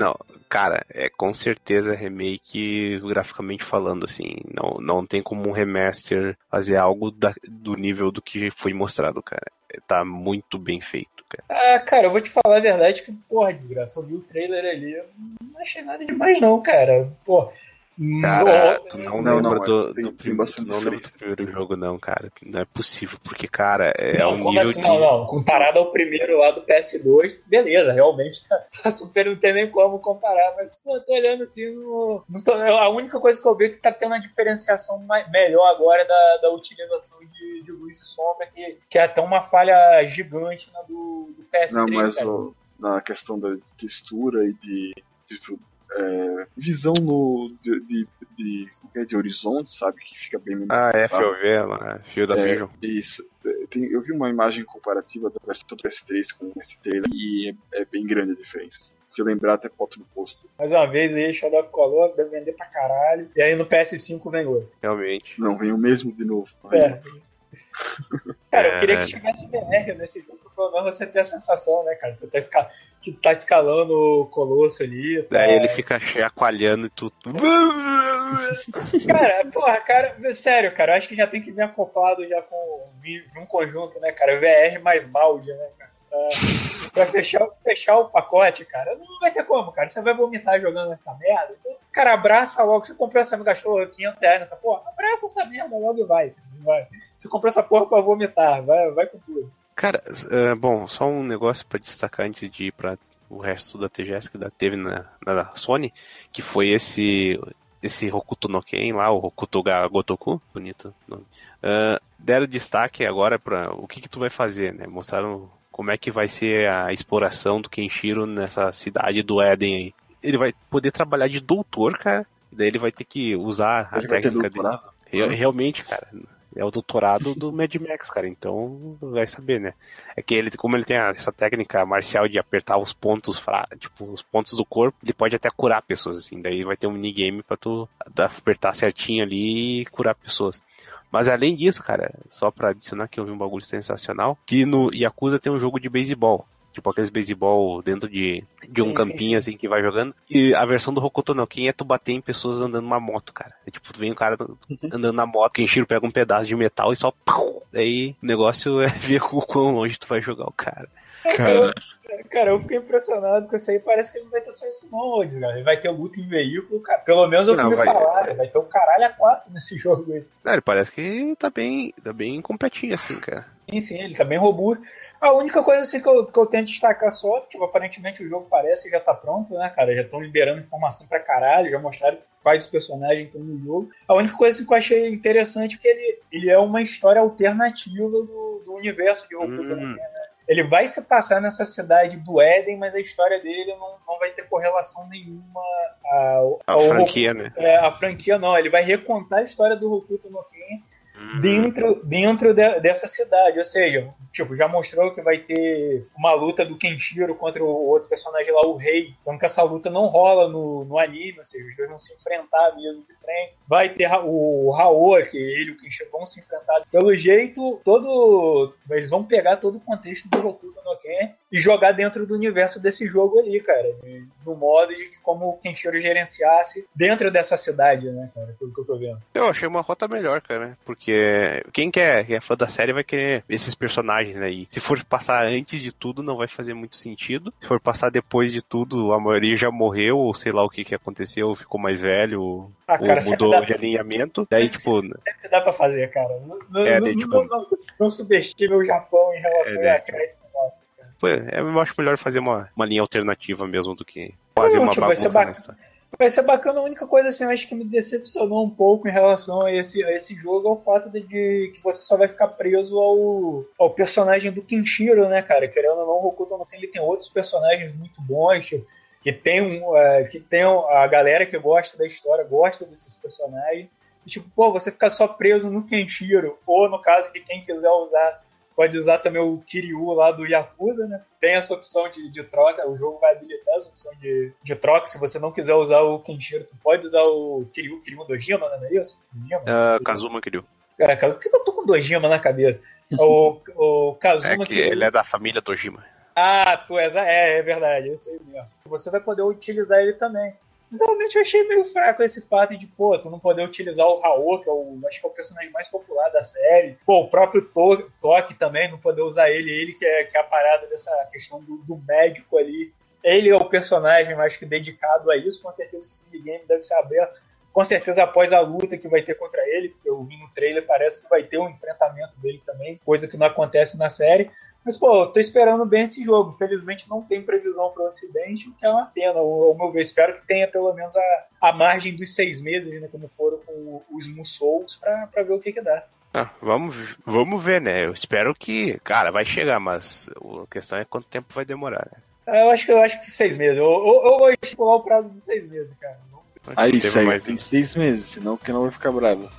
Não, cara, é com certeza remake graficamente falando, assim. Não, não tem como um remaster fazer algo da- do nível do que foi mostrado, cara. Tá muito bem feito, cara. Ah, cara, eu vou te falar a verdade que, porra, desgraça, eu vi o trailer ali, não achei nada demais não, cara. Pô, Cara, não- tu não, Não, lembra não, do, tem- do tem tu não lembra do primeiro jogo, não, cara. Não é possível, porque, cara, é não, um como nível assim? de. Não, não, comparado ao primeiro lá do PS2, beleza, realmente tá, tá super, não tem nem como comparar, mas, pô, tô olhando assim, no, não tô- a única coisa que eu vejo é que tá tendo uma diferenciação mai- melhor agora da, da utilização de, de luz e sombra, que, que é até uma falha gigante na do, do PS3, Não, mas cara. ó, na questão da de textura e de, tipo, é, visão no, de, de, de, é de horizonte, sabe? Que fica bem Ah, é? FOV, lá, Fio da É, Vision. Isso. É, tem- eu vi uma imagem comparativa da versão do PS3 com esse trailer e é, é bem grande a diferença. Se lembrar, até foto no post. Mais uma vez aí, Shadow of Colossus deve vender pra caralho. E aí no PS5 vem outro. Realmente. Não, vem o mesmo de novo. É. Cara, eu queria que tivesse BR nesse jogo, pelo menos você ter a sensação, né, cara? Tu tá, esca... que tá escalando o Colosso ali. Tá... Daí ele fica chacoalhando e tu. Cara, porra, cara, sério, cara, eu acho que já tem que vir acoplado já com um conjunto, né, cara? VR mais balde, né, cara? Pra, pra fechar, fechar o pacote, cara. Não vai ter como, cara. Você vai vomitar jogando essa merda. Então, cara, abraça logo. Você comprou essa gastou 500 reais nessa porra. Abraça essa merda logo e vai. vai. Você comprou essa porra pra vomitar. Vai, vai com tudo. Cara, é, bom, só um negócio pra destacar antes de ir pra o resto da TGS que teve na, na Sony, que foi esse esse Hokuto no Ken lá, o Hokuto ga Gotoku, bonito nome. Ah, deram destaque agora pra o que que tu vai fazer, né? Mostraram como é que vai ser a exploração do Kenshiro nessa cidade do Éden aí. Ele vai poder trabalhar de doutor, cara, e daí ele vai ter que usar a Ele ter técnica dele. doutorado? Re- Realmente, cara. É o doutorado do *laughs* Mad Max, cara. Então vai saber, né? É que ele, como ele tem a- essa técnica marcial de apertar os pontos tipo, os pontos do corpo, ele pode até curar pessoas, assim. Daí vai ter um minigame pra tu apertar certinho ali e curar pessoas. Mas além disso, cara, só pra adicionar que eu vi um bagulho sensacional, que no Yakuza tem um jogo de beisebol. Tipo aqueles beisebol dentro de, de um Sim, sim, campinho sim. assim que vai jogando. E a versão do Hokuto no Ken é tu bater em pessoas andando numa moto, cara. É tipo, tu vem um cara andando na moto, Kenshiro pega um pedaço de metal e só. pau! Aí o negócio é *laughs* ver o quão longe tu vai jogar o cara. Cara, Cara, eu fiquei impressionado com isso aí. Parece que ele não vai ter só isso, não, cara. Ele vai ter luta em veículo, cara. Pelo menos eu Não, ouvi vai- falar. Vai ter um caralho a quatro nesse *laughs* jogo aí. É, ele parece que tá bem, tá bem completinho assim, cara. Sim, sim, ele tá bem robusto. A única coisa assim que eu, que eu tenho que destacar só, tipo, aparentemente o jogo parece já tá pronto, né, cara? Já estão liberando informação pra caralho, já mostraram quais personagens estão no jogo. A única coisa assim, que eu achei interessante é que ele, ele é uma história alternativa do, do universo de Hokuto no Hum. Né? Ele vai se passar nessa cidade do Éden, mas a história dele não, não vai ter correlação nenhuma ao, A ao franquia, né? é, a franquia não, ele vai recontar a história do Hokuto no Ken Uhum. dentro, dentro de- dessa cidade. Ou seja, tipo, já mostrou que vai ter uma luta do Kenshiro contra o outro personagem lá, o Rei. Sendo que essa luta não rola no, no anime, ou seja, os dois vão se enfrentar mesmo de frente. Vai ter o Raoa, que ele e o Kenshiro vão se enfrentar. Pelo jeito, todo. Eles vão pegar todo o contexto do Hokuto no Ken e jogar dentro do universo desse jogo ali, cara. de- No modo de que como o Kenshiro gerenciasse dentro dessa cidade, né, cara? Pelo que eu tô vendo. Eu achei uma rota melhor, cara, porque quem quer, quem é fã da série vai querer esses personagens aí. Se for passar antes de tudo, não vai fazer muito sentido. Se for passar depois de tudo, a maioria já morreu, ou sei lá o que que aconteceu, ficou mais velho, Ah, ou cara, mudou dá- de alinhamento. Daí, tipo, que dá pra fazer, cara. Não, É, não, daí, tipo- não, não, não subestime o Japão em relação É, né? a crédito novos, cara. Pô, é, eu acho melhor fazer uma, uma linha alternativa mesmo do que fazer uma tipo, vai ser bagunça bacana. na história. Vai ser bacana, a única coisa assim, eu acho que me decepcionou um pouco em relação a esse, a esse jogo é o fato de, de que você só vai ficar preso ao, ao personagem do Kenshiro, né, cara? Querendo ou não, o Hokuto no Ken ele tem outros personagens muito bons, tipo, que tem, um, é, que tem a galera que gosta da história, gosta desses personagens. E, tipo, pô, você ficar só preso no Kenshiro, ou no caso de quem quiser usar, pode usar também o Kiryu lá do Yakuza, né? Tem essa opção de, de troca, o jogo vai habilitar essa opção de, de troca. Se você não quiser usar o Kenshiro, tu pode usar o Kiryu, Kiryu Dojima, não é isso? Dojima? Ah, Kazuma Kiryu. Cara, por que eu tô com Dojima na cabeça? O, o É Kazuma que Kiryu. ele é da família Dojima. Ah, tu és. a- É, é verdade, é isso aí mesmo. Você vai poder utilizar ele também. Mas realmente eu achei meio fraco esse fato de, pô, tu não poder utilizar o Raul, que é o, acho que é o personagem mais popular da série. Pô, o próprio To- Toque também, não poder usar ele, ele que é, que é a parada dessa questão do, do médico ali. Ele é o personagem mais que dedicado a isso, com certeza esse minigame deve ser aberto. Com certeza após a luta que vai ter contra ele, porque eu vi no trailer, parece que vai ter um enfrentamento dele também, coisa que não acontece na série. Mas, pô, eu tô esperando bem esse jogo. Infelizmente não tem previsão para o Ocidente, o que é uma pena. Ao meu ver, espero que tenha pelo menos a, a margem dos seis meses, né? Como foram com os Musous, pra, pra ver o que que dá. Ah, vamos, vamos ver, né? Eu espero que, cara, vai chegar, mas a questão é quanto tempo vai demorar, né? Eu acho que eu acho que seis meses. Eu, eu, eu vou estipular o prazo de seis meses, cara. Aí, segue, mais- tem seis meses, senão que não vai ficar bravo.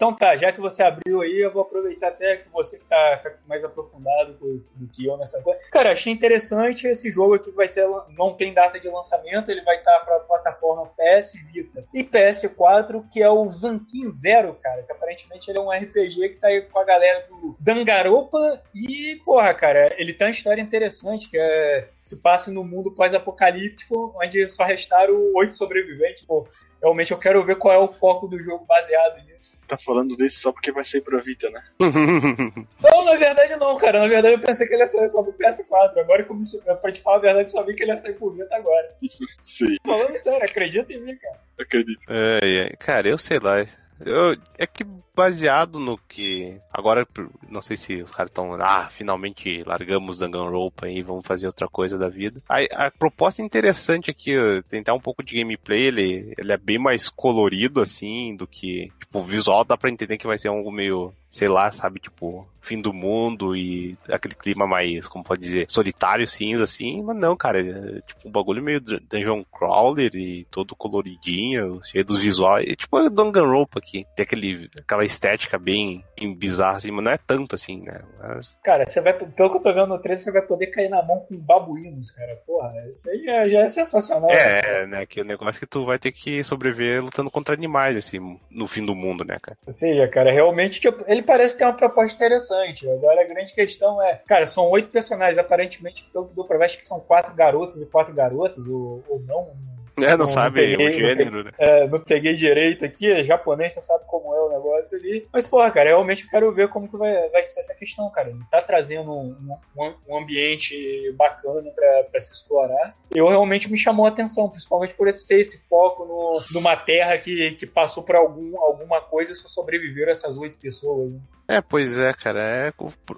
Então tá, já que você abriu aí, eu vou aproveitar até que você que tá, tá mais aprofundado do, que eu nessa coisa. Cara, achei interessante esse jogo aqui que vai ser, não tem data de lançamento, ele vai estar para plataforma PS Vita e PS4, que é o Zankin Zero, cara, que aparentemente ele é um RPG que tá aí com a galera do Dangaropa e, porra, cara, ele tem uma história interessante, que é, se passa no mundo pós-apocalíptico, onde só restaram oito sobreviventes, pô. Realmente eu quero ver qual é o foco do jogo baseado nisso. Tá falando desse só porque vai sair pra Vita, né? *laughs* Não, na verdade não, cara. Na verdade eu pensei que ele ia sair só pro PS4. Agora, como se, pra te falar a verdade, só vi que ele ia sair pro Vita agora. *laughs* Sim, Falando sério, acredita em mim, cara. acredito. Ai, ai, cara, eu sei lá. Eu, é que baseado no que. Agora, não sei se os caras estão. Ah, finalmente largamos Danganronpa aí, vamos fazer outra coisa da vida. A, a proposta interessante aqui, ó, tentar um pouco de gameplay, ele, ele é bem mais colorido, assim, do que. Tipo, o visual dá pra entender que vai ser algo meio. Sei lá, sabe? Tipo. fim do mundo e aquele clima mais, como pode dizer, solitário, cinza, assim, mas não, cara, é tipo um bagulho meio dungeon crawler e todo coloridinho, cheio dos visuais, é tipo Danganronpa aqui, tem aquele, aquela estética bem, bem bizarra, assim, mas não é tanto assim, né? Mas... Cara, você vai, pelo que eu tô vendo no trailer, você vai poder cair na mão com babuínos, cara, porra, isso aí já, já é sensacional. É, né, que o negócio é que tu vai ter que sobreviver lutando contra animais, assim, no fim do mundo, né, cara? Ou seja, cara, realmente, tipo, ele parece ter uma proposta interessante, agora a grande questão é, cara, são oito personagens, aparentemente, pelo que deu pra ver, acho que são quatro garotos e quatro garotas, ou, ou não, é, não, não sabe peguei, o gênero, não né? É, não peguei direito aqui, é japonês, você sabe como é o negócio ali. Mas, porra, cara, realmente eu quero ver como que vai, vai ser essa questão, cara. Ele tá trazendo um, um, um ambiente bacana pra, pra, se explorar. Eu realmente me chamou a atenção, principalmente por esse, esse foco no, numa terra que, que passou por algum, alguma coisa e só sobreviveram essas oito pessoas. Né? É, pois é, cara. É,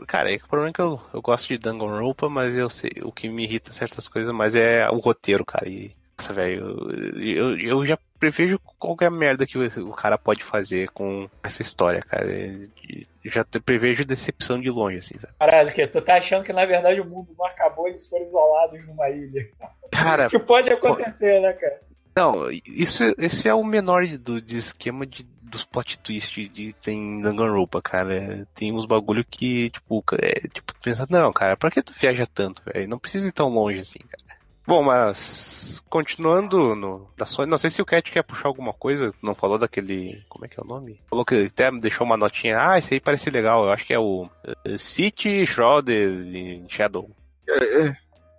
cara, é o problema é que eu, eu gosto de Danganronpa, mas eu sei o que me irrita certas coisas, mas é o roteiro, cara. E nossa, velho, eu, eu já prevejo qualquer merda que o cara pode fazer com essa história, cara. Eu já prevejo decepção de longe, assim, sabe? Caralho, que tu tá achando que na verdade o mundo não acabou, eles foram isolados numa ilha. Cara. *laughs* que pode acontecer, pô... né, cara? Não, isso, esse é o menor do, de esquema de, dos plot twist de, de tem Danganronpa, cara. Tem uns bagulho que, tipo, é, tipo, pensa, não, cara, pra que tu viaja tanto, velho? Não precisa ir tão longe assim, cara. Bom, mas continuando no da Sony, não sei se o Cat quer puxar alguma coisa, não falou daquele, como é que é o nome? Falou que até deixou uma notinha, ah, esse aí parece legal, eu acho que é o uh, City Shrouded Shadow. É, é,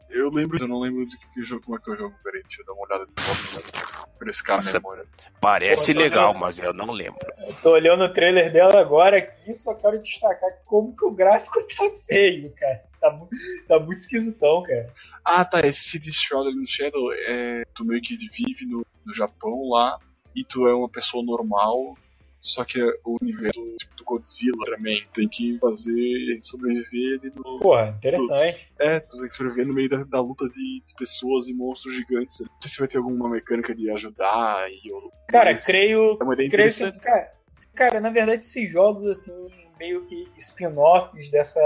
eu lembro, eu não lembro de que jogo, como é que é o jogo, peraí, deixa eu dar uma olhada de novo, frescar a memória. Parece Pô, legal, olhando, mas eu não lembro. Eu tô olhando o trailer dela agora aqui, só quero destacar como que o gráfico *laughs* tá feio, cara. Tá, tá muito esquisitão, cara. Ah, tá. Esse City Shrouded in Shadow é. Tu meio que vive no, no Japão lá e tu é uma pessoa normal. Só que o universo tipo, do Godzilla também tem que fazer sobreviver ali no. Porra, interessante. No, é, tu tem que sobreviver no meio da, da luta de, de, pessoas e monstros gigantes. Não sei se vai ter alguma mecânica de ajudar e. Cara, creio. É uma ideia creio que, cara, cara, na verdade, esses jogos assim meio que spin-offs dessa,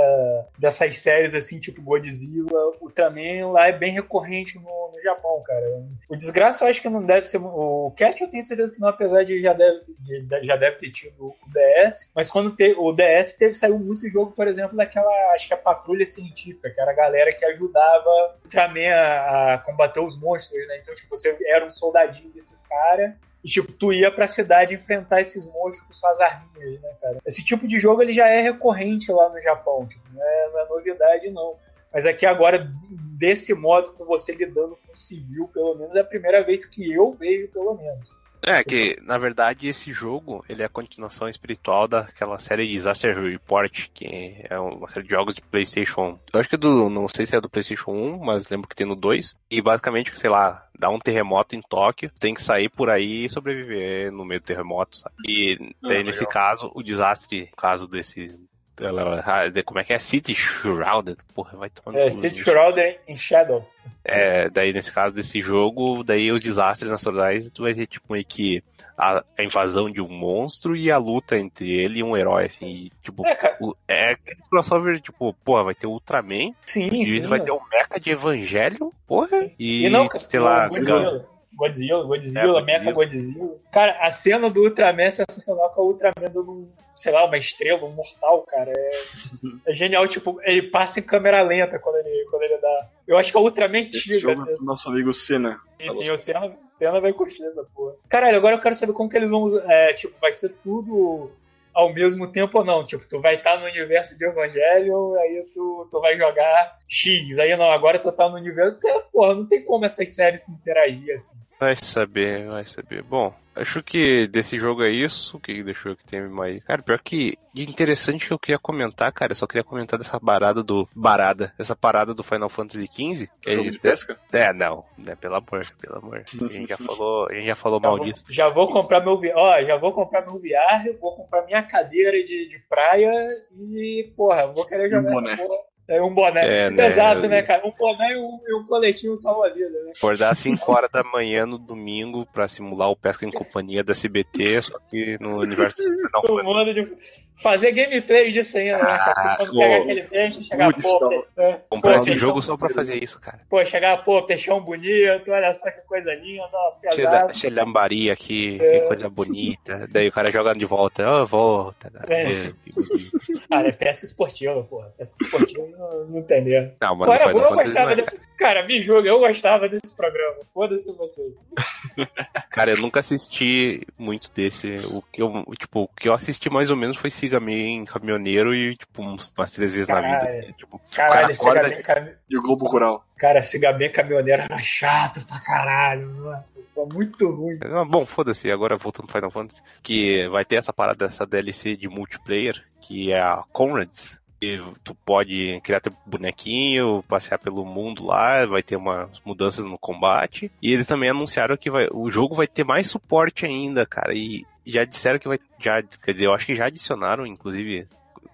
dessas séries, assim, tipo Godzilla, Ultraman, lá é bem recorrente no, no Japão, cara. O Desgraça eu acho que não deve ser. O Cat eu tenho certeza que não, apesar de já deve, de, já deve ter tido o DS, mas quando te, o DS teve, saiu muito jogo, por exemplo, daquela, acho que a Patrulha Científica, que era a galera que ajudava o Ultraman a, a combater os monstros, né? Então, tipo, você era um soldadinho desses caras e, tipo, tu ia pra cidade enfrentar esses monstros com suas arminhas, né, cara? Esse tipo de jogo, ele já é recorrente lá no Japão, tipo, não é, não é novidade, não. Mas aqui agora, desse modo, com você lidando com civil, pelo menos, é a primeira vez que eu vejo, pelo menos. É, que na verdade esse jogo ele é a continuação espiritual daquela série Disaster Report, que é uma série de jogos de PlayStation. Eu acho que é do. Não sei se é do PlayStation 1, mas lembro que tem no 2. E basicamente, sei lá, dá um terremoto em Tóquio, tem que sair por aí e sobreviver no meio do terremoto, sabe? E ah, nesse caso, o desastre, caso desse como é que é? City Shrouded? Porra, vai tomando. É, City Shrouded in Shadow. É, daí nesse caso desse jogo, daí os desastres naturais, tu vai ter tipo meio que a, a, invasão de um monstro e a luta entre ele e um herói, assim. E, tipo, é, cara. o, é crossover, tipo, porra, vai ter o Ultraman. Sim, e sim. vai ter o Mecha de Evangelho, porra. E, e não, sei lá, Godzilla, Godzilla, é, Mecha Godzilla. Cara, a cena do Ultraman é sensacional com o Ultraman dando, sei lá, uma estrela, um mortal, cara. É, é, genial, tipo, ele passa em câmera lenta quando ele, quando ele dá. Eu acho que é o Ultraman é nosso amigo Senna. Sim, sim, o Senna, Senna vai curtir essa porra. Caralho, agora eu quero saber como que eles vão usar. É, tipo, vai ser tudo ao mesmo tempo ou não. Tipo, tu vai estar tá no universo de Evangelho, aí tu, tu vai jogar X. Aí não, agora tu tá no universo. Porra, não tem como essas séries se interagir assim. Vai saber, vai saber. Bom, acho que desse jogo é isso. O que deixou que tem mais. Cara, pior que de interessante que eu queria comentar, cara, eu só queria comentar dessa parada do. Barada. Essa parada do Final Fantasy XV. Que jogo de pesca? É, não. Né, pelo amor, pelo amor. A gente já falou, a gente já falou já mal vou, disso. Já vou comprar meu Ó, já vou comprar meu VR, vou comprar minha cadeira de, de praia e, porra, vou querer jogar essa porra É um boné. É, né? Exato, né, cara? Um boné e um, e um coletinho salva-vida, né? Acordar às 5 horas da manhã no domingo pra simular o Pesca em Companhia da CBT, só que no universo mundo de *laughs* fazer gameplay disso ainda, né, cara? Ah, Quando pô. pegar aquele peixe, chegar, pô, é, Comprar pô, esse jogo só pra fazer isso, cara. Pô, chegar, pô, peixão bonito, olha só que coisa linda, Cheia pesado. Xelambari aqui, É. que coisa bonita. Daí o cara joga de volta, ó, volta. cara. É. É. Cara, é pesca esportiva, porra. Pesca esportiva não, não tem mesmo. Não, mas Pô, no era bom, Final eu gostava não desse. Cara, me julga, eu gostava desse programa. Foda-se você. *laughs* Cara, eu nunca assisti muito desse. O que eu, tipo, o que eu assisti mais ou menos foi Siga Me em Caminhoneiro e, tipo, umas três vezes na vida. Caralho. assim, tipo, Caralho, esse acorda- Gabi cam... E o Globo Rural. Cara, esse Gabi caminhoneiro era chato pra caralho. Nossa, foi muito ruim. Ah, Bom, foda-se, agora voltando pro Final Fantasy, que vai ter essa parada dessa DLC de multiplayer, que é a Conrads. Tu pode criar teu bonequinho, passear pelo mundo lá, vai ter umas mudanças no combate. E eles também anunciaram que vai, o jogo vai ter mais suporte ainda, cara. E já disseram que vai. Já, quer dizer, eu acho que já adicionaram, inclusive,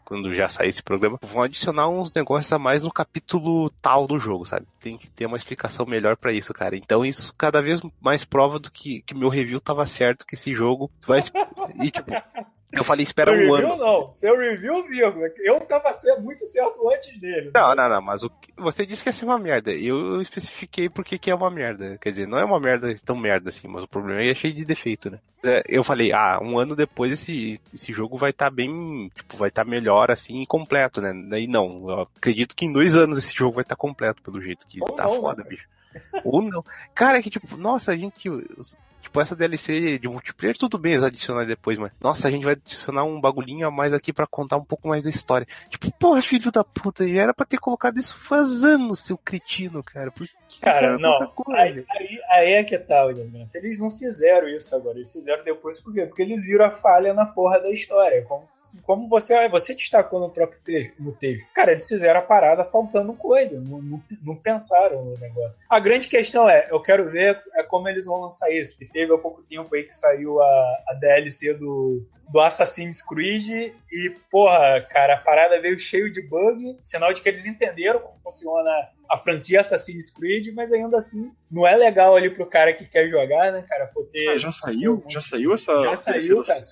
quando já sair esse programa, vão adicionar uns negócios a mais no capítulo tal do jogo, sabe? Tem que ter uma explicação melhor pra isso, cara. Então isso cada vez mais prova do que, que meu review tava certo, que esse jogo vai. E tipo, eu falei, espera Seu um review ano. não, seu review, vírgula. Eu tava sendo muito certo antes dele. Não, não, não, mas o que- você disse que ia ser uma merda. Eu especifiquei porque que é uma merda. Quer dizer, não é uma merda tão merda assim, mas o problema é que é cheio de defeito, né? É, Eu falei, ah, um ano depois esse, esse jogo vai estar bem, tipo, vai estar melhor assim e completo, né? Daí não, eu acredito que em dois anos esse jogo vai estar completo, pelo jeito que Ou tá não, foda, né? bicho. Ou não. Cara, é que tipo, nossa, a gente. Tipo, essa DLC de multiplayer, tudo bem eles adicionar depois, mas. Nossa, a gente vai adicionar um bagulhinho a mais aqui pra contar um pouco mais da história. Tipo, porra, filho da puta, já era pra ter colocado isso faz anos, seu cretino, cara. Por que Cara, não. Aí, aí, aí é que tá, desgraça. Eles não fizeram isso agora, eles fizeram depois por quê? Porque eles viram a falha na porra da história. Como, como você, você destacou no próprio texto, no texto. Cara, eles fizeram a parada faltando coisa, não, não, não pensaram no negócio. A grande questão é, eu quero ver é como eles vão lançar isso, teve há pouco tempo aí que saiu a, a DLC do, do Assassin's Creed e, porra, cara, a parada veio cheio de bug, sinal de que eles entenderam como funciona a franquia Assassin's Creed, mas ainda assim não é legal ali pro cara que quer jogar, né, cara, por ter... Ah, já saiu? Já saiu essa. Já saiu, cara.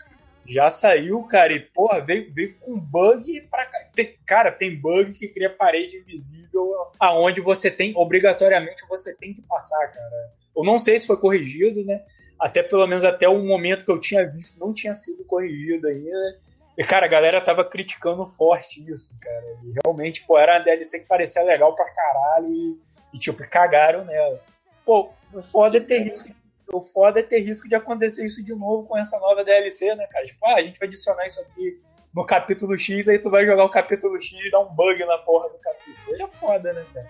Já saiu, cara, e porra, veio, veio com bug pra Cara, tem bug que cria parede invisível aonde você tem, obrigatoriamente você tem que passar, cara. Eu não sei se foi corrigido, né? Até pelo menos até o momento que eu tinha visto, não tinha sido corrigido ainda. E, cara, a galera tava criticando forte isso, cara. E realmente, pô, era uma DLC que parecia legal pra caralho e, e tipo, cagaram nela. Pô, foda é ter risco o foda é ter risco de acontecer isso de novo com essa nova DLC, né, cara? Tipo, ah, a gente vai adicionar isso aqui no capítulo X, aí tu vai jogar o capítulo X e dar um bug na porra do capítulo. Aí é foda, né, cara?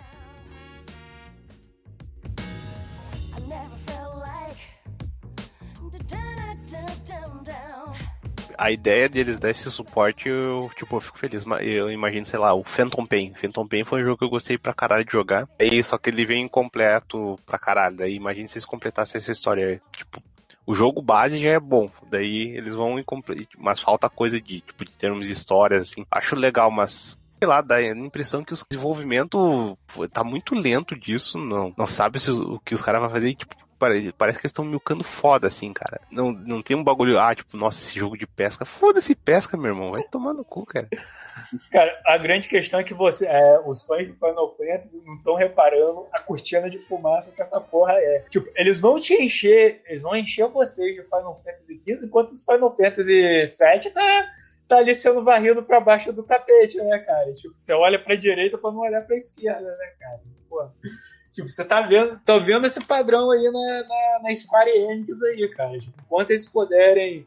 A ideia deles dar esse suporte, eu, tipo, eu fico feliz. Eu imagino, sei lá, o Phantom Pain. Phantom Pain foi um jogo que eu gostei pra caralho de jogar. Aí, só que ele vem incompleto pra caralho. Daí, imagina se eles completassem essa história. Tipo, o jogo base já é bom. Daí, eles vão incomple... Mas falta coisa de, tipo, de termos de histórias, assim. Acho legal, mas sei lá, dá a impressão que o desenvolvimento tá muito lento disso, não, não sabe se o, que os caras vão fazer, e, tipo, pare- parece que eles estão milcando foda, assim, cara. Não, não tem um bagulho, ah, tipo, nossa, esse jogo de pesca, foda-se pesca, meu irmão, vai tomar no cu, cara. Cara, a grande questão é que você, é, os fãs do Final Fantasy não estão reparando a cortina de fumaça que essa porra é. Tipo, eles vão te encher, eles vão encher vocês de Final Fantasy XV, enquanto os Final Fantasy VII tá, tá ali sendo varrido pra baixo do tapete, né, cara? Tipo, você olha pra direita pra não olhar pra esquerda, né, cara? Porra. Tipo, você tá vendo, tá vendo esse padrão aí na, na, na Square Enix aí, cara. Enquanto eles puderem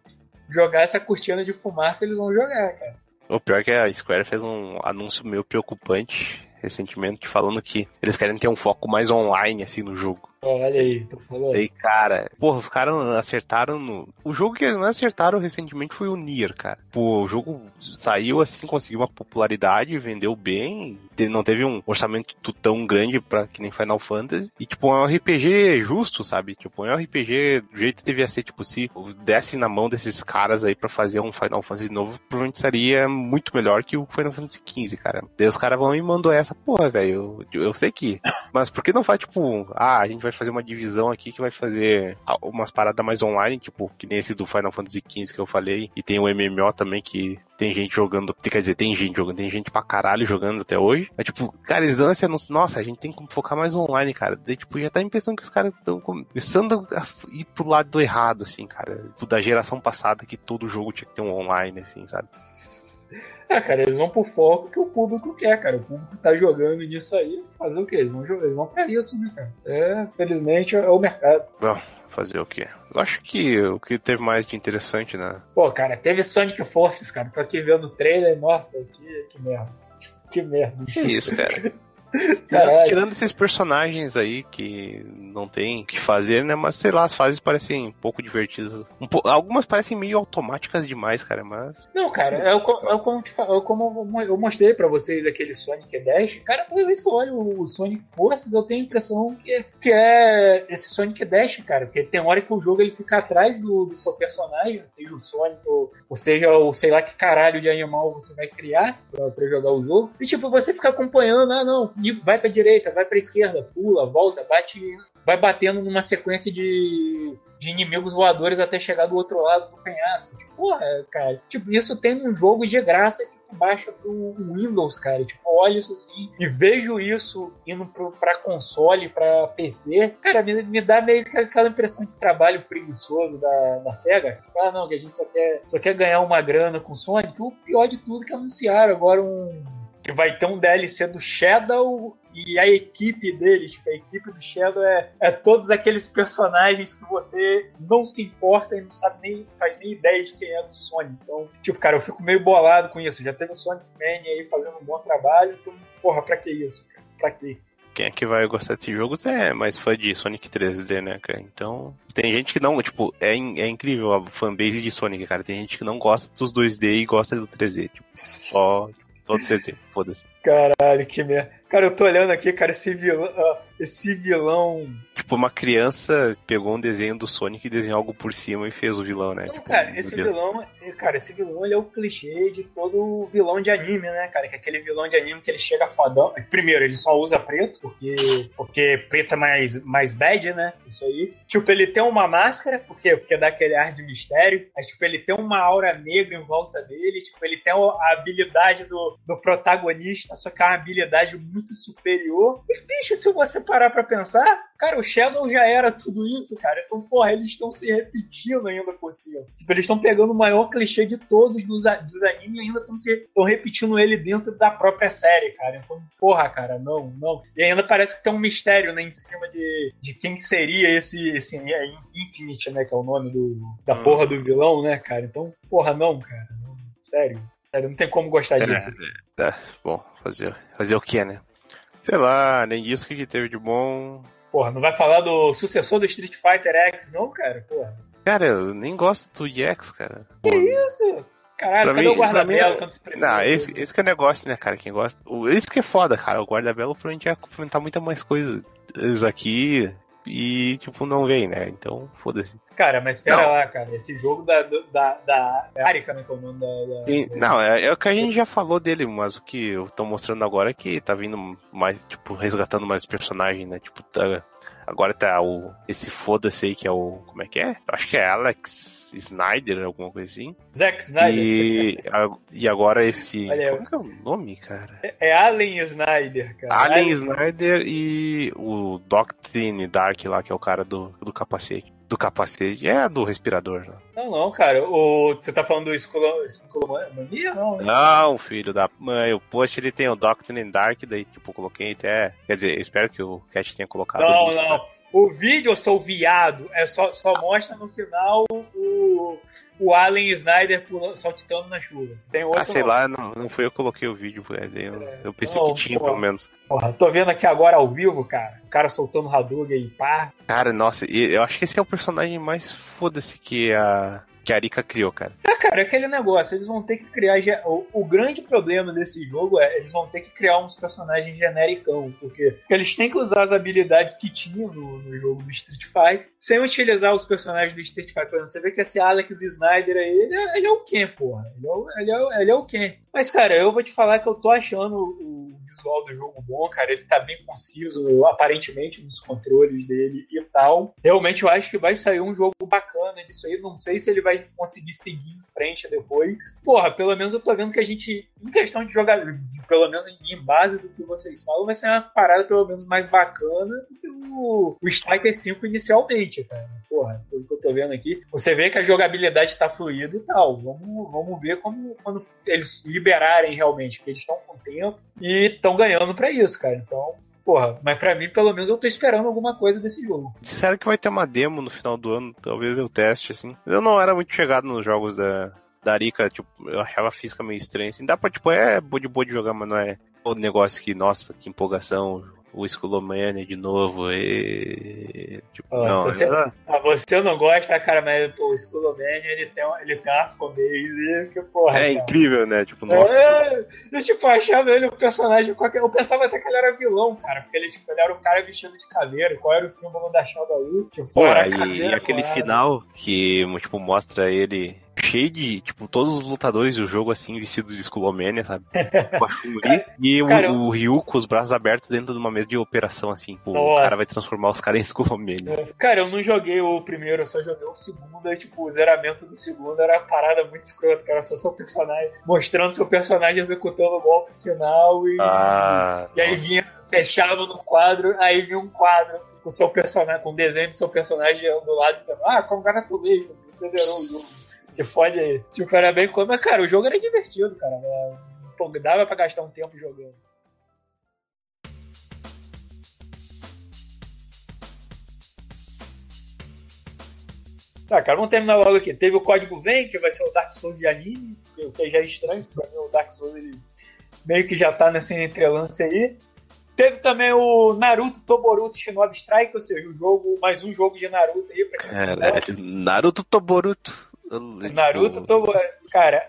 jogar essa cortina de fumaça, eles vão jogar, cara. O pior é que a Square fez um anúncio meio preocupante recentemente, falando que eles querem ter um foco mais online, assim, no jogo. Olha aí, tô falando. Aí, cara, porra, os caras acertaram no. O jogo que eles não acertaram recentemente foi o Nier, cara. Pô, o jogo saiu assim, conseguiu uma popularidade, vendeu bem. Não teve um orçamento tão grande pra que nem Final Fantasy. E, tipo, é um RPG justo, sabe? Tipo, é um RPG do jeito que devia ser. Tipo, se desse na mão desses caras aí pra fazer um Final Fantasy novo, provavelmente seria muito melhor que o Final Fantasy XV, cara. Daí os caras vão e mandou essa, porra, velho. Eu, eu sei que. Mas por que não faz, tipo, ah, a gente vai fazer uma divisão aqui que vai fazer umas paradas mais online, tipo, que nem esse do Final Fantasy XV que eu falei, e tem o MMO também que tem gente jogando, quer dizer, tem gente jogando, tem gente pra caralho jogando até hoje. É tipo, cara, eles anúncio, nossa, a gente tem que focar mais online, cara. Daí, tipo, já tá a impressão que os caras estão começando a ir pro lado do errado, assim, cara. Tipo, Da geração passada que todo jogo tinha que ter um online, assim, sabe? É, cara, eles vão pro foco que o público quer, cara. O público tá jogando nisso aí. Fazer o quê? Eles vão, eles vão pra isso, né, cara? É, felizmente é o mercado. Bom, fazer o quê? Eu acho que o que teve mais de interessante, né? Pô, cara, teve Sonic Forces, cara. Tô aqui vendo o trailer, nossa, que, que merda. Que merda. Que isso, cara. *laughs* Caralho. Tirando esses personagens aí que não tem o que fazer, né? Mas sei lá, as fases parecem um pouco divertidas. Um po- Algumas parecem meio automáticas demais, cara, mas. Não, cara, é, é como, fa- é como eu mostrei pra vocês aquele Sonic Dash. Cara, toda vez que eu olho o Sonic Forces, eu tenho a impressão que, que é esse Sonic Dash, cara. Porque tem hora que o jogo ele fica atrás do, do seu personagem, seja o Sonic ou, ou seja o sei lá que caralho de animal você vai criar pra, pra jogar o jogo. E tipo, você fica acompanhando, ah não, e vai pra direita, vai pra esquerda, pula, volta, bate, vai batendo numa sequência de, de inimigos voadores até chegar do outro lado do penhasco. Tipo, porra, cara. Tipo, isso tem um jogo de graça que tu baixa pro Windows, cara. Tipo, olha isso assim e vejo isso indo pro, pra console, pra PC. Cara, me, me dá meio que aquela impressão de trabalho preguiçoso da, da SEGA. Ah, não, que a gente só quer, só quer ganhar uma grana com Sonic. O pior de tudo é que anunciaram agora um. Que vai ter um DLC do Shadow e a equipe dele, tipo, a equipe do Shadow é, é todos aqueles personagens que você não se importa e não sabe nem, faz nem ideia de quem é do Sonic. Então, tipo, cara, eu fico meio bolado com isso. Já teve o Sonic Man aí fazendo um bom trabalho, então, porra, pra que isso? Pra quê? Quem é que vai gostar desses jogos é mais fã de Sonic 3D, né, cara? Então, tem gente que não, tipo, é, é incrível a fanbase de Sonic, cara. Tem gente que não gosta dos 2D e gosta do 3D. Tipo, só, só 3D, foda-se. Caralho, que merda. Cara, eu tô olhando aqui, cara, esse vilão. Esse vilão. Tipo, uma criança pegou um desenho do Sonic e desenhou algo por cima e fez o vilão, né? Não, Tipo, cara, esse Deus. vilão, cara, esse vilão ele é o clichê de todo vilão de anime, né, cara? Que é aquele vilão de anime que ele chega fodão. Primeiro, ele só usa preto, porque, porque preto é mais, mais bad, né? Isso aí. Tipo, ele tem uma máscara, por quê? Porque dá aquele ar de mistério. Mas, tipo, ele tem uma aura negra em volta dele. Tipo, ele tem a habilidade do, do protagonista, só que é uma habilidade muito superior. E, bicho, se você parar pra pensar, cara, o Shadow já era tudo isso, cara. Então, porra, eles estão se repetindo ainda por cima. Tipo, eles estão pegando o maior clichê de todos dos, dos animes e ainda estão se tão repetindo ele dentro da própria série, cara. Então, porra, cara, não, não. E ainda parece que tem um mistério, né, em cima de, de quem seria esse, esse é, Infinite, né, que é o nome do, da Hum. porra do vilão, né, cara. Então, porra, não, cara. Não, sério. Sério, não tem como gostar É, disso. é, bom, fazer, fazer o que, né? Sei lá, nem isso que teve de bom. Porra, não vai falar do sucessor do Street Fighter X, não, cara? Porra. Cara, eu nem gosto do EX, cara. Isso! Caralho, Pra cadê mim- o guarda-belo pra mim, quando se precisa? Não, esse, esse que é o negócio, né, cara? Quem gosta. Esse que é foda, cara. O guarda-belo provavelmente ia complementar muita mais coisas aqui e, tipo, não vem, né? Então, foda-se. Cara, mas espera Não. lá, cara. Esse jogo da, da, da, da Arika, né, que é o nome da... da- não, é, é o que a gente já falou dele, mas o que eu tô mostrando agora é que tá vindo mais, tipo, resgatando mais personagem, né? Tipo, tá, agora tá o, esse foda-se aí que é o. Como é que é? Acho que é Alex Snyder, alguma coisa assim. Zack Snyder. E, a- e agora esse. Olha, como é que é o nome, cara? É Allen Snyder, cara. Allen Snyder e o Doctrine Dark lá, que é o cara do, do capacete. Do capacete, é do respirador. Né? Não, não, cara. O, você tá falando do Esculomania? Não, né? Não, filho da mãe, o post ele tem o Doctrine Dark, daí tipo, coloquei até. Quer dizer, espero que o Cat tenha colocado. Não, ali, né? O vídeo, eu sou viado, é só, só mostra no final o, o Allen Snyder saltitando na chuva. Tem outro Ah, sei não. lá, não, não fui eu que coloquei o vídeo, velho. Eu, eu pensei Não, que tinha, pô. pelo menos. Porra, tô vendo aqui agora ao vivo, cara. O cara soltando Hadouken e pá. Cara, nossa, e eu acho que esse é o personagem mais foda-se que a, que a Arika criou, cara. É, cara, é aquele negócio, eles vão ter que criar. O, o grande problema desse jogo é eles vão ter que criar uns personagens genericão, porque, eles têm que usar as habilidades que tinham no, no jogo do Street Fighter, sem utilizar os personagens do Street Fighter. Por exemplo, você vê que esse Alex Snyder aí, ele é, ele é o Ken, porra. Ele é ele, é, ele é o Ken. Mas, cara, eu vou te falar que eu tô achando o visual do jogo bom, cara. Ele tá bem conciso, aparentemente, nos controles dele e tal. Realmente eu acho que vai sair um jogo bacana disso aí. Não sei se ele vai conseguir seguir em frente depois. Porra, pelo menos eu tô vendo que a gente, em questão de jogar, pelo menos em base do que vocês falam, vai ser uma parada pelo menos mais bacana do que o, o Striker 5 inicialmente, cara. Porra, pelo que eu tô vendo aqui. Você vê que a jogabilidade tá fluida e tal. Vamos, vamos ver como quando eles liberarem realmente, porque eles estão com tempo e estão ganhando pra isso, cara. Então, porra, mas pra mim, pelo menos, eu tô esperando alguma coisa desse jogo. Disseram que vai ter uma demo no final do ano, talvez eu teste, assim. Eu não era muito chegado nos jogos da, da Arika, tipo, eu achava a física meio estranha, assim. Dá pra, tipo, é de boa de jogar, mas não é o negócio que, nossa, que empolgação, o Skullomania de novo, e... Tipo, Ó, não, você- era- Ah, você não gosta, cara, mas pô, o Skullomania, ele tem, uma- ele tem uma fanbase que, porra. é cara. incrível, né? Tipo, nossa. É, eu tipo, achava ele um personagem qualquer. Eu pensava até que ele era vilão, cara. Porque ele, tipo, ele era um cara vestido de caveira. Qual era o símbolo da Shadowlu? Tipo, Pô, e, caveira, e aquele final que, tipo, mostra ele cheio de, tipo, todos os lutadores do jogo, assim, vestidos de Skullomania, sabe? *laughs* Com a Chun-Li. E o, cara, o Ryu com os braços abertos dentro de uma mesa de operação, assim. Pô, o cara vai transformar os caras em Skullomania. Cara, eu não joguei o primeiro, eu só joguei o segundo. E, tipo, o zeramento do segundo era uma parada muito escrota, cara. Só seu personagem, mostrando seu personagem executando o golpe final e. Ah, E aí nossa. vinha, fechava no quadro, aí vinha um quadro assim, com o seu personagem, com o desenho do seu personagem do lado dizendo, ah, congratulations, mesmo, você zerou o jogo. Se fode aí. Tipo, era bem como, mas cara, o jogo era divertido, cara. né? Dava pra gastar um tempo jogando. Tá, cara, vamos terminar logo aqui. Teve o código Vem, que vai ser o Dark Souls de anime, o que já é estranho, pra mim o Dark Souls ele meio que já tá nesse entrelance aí. Teve também o Naruto Toboruto Shinobi Strike, ou seja, o jogo, mais um jogo de Naruto aí pra quem. Caralho, Naruto Toboruto. Naruto Toboruto. Cara,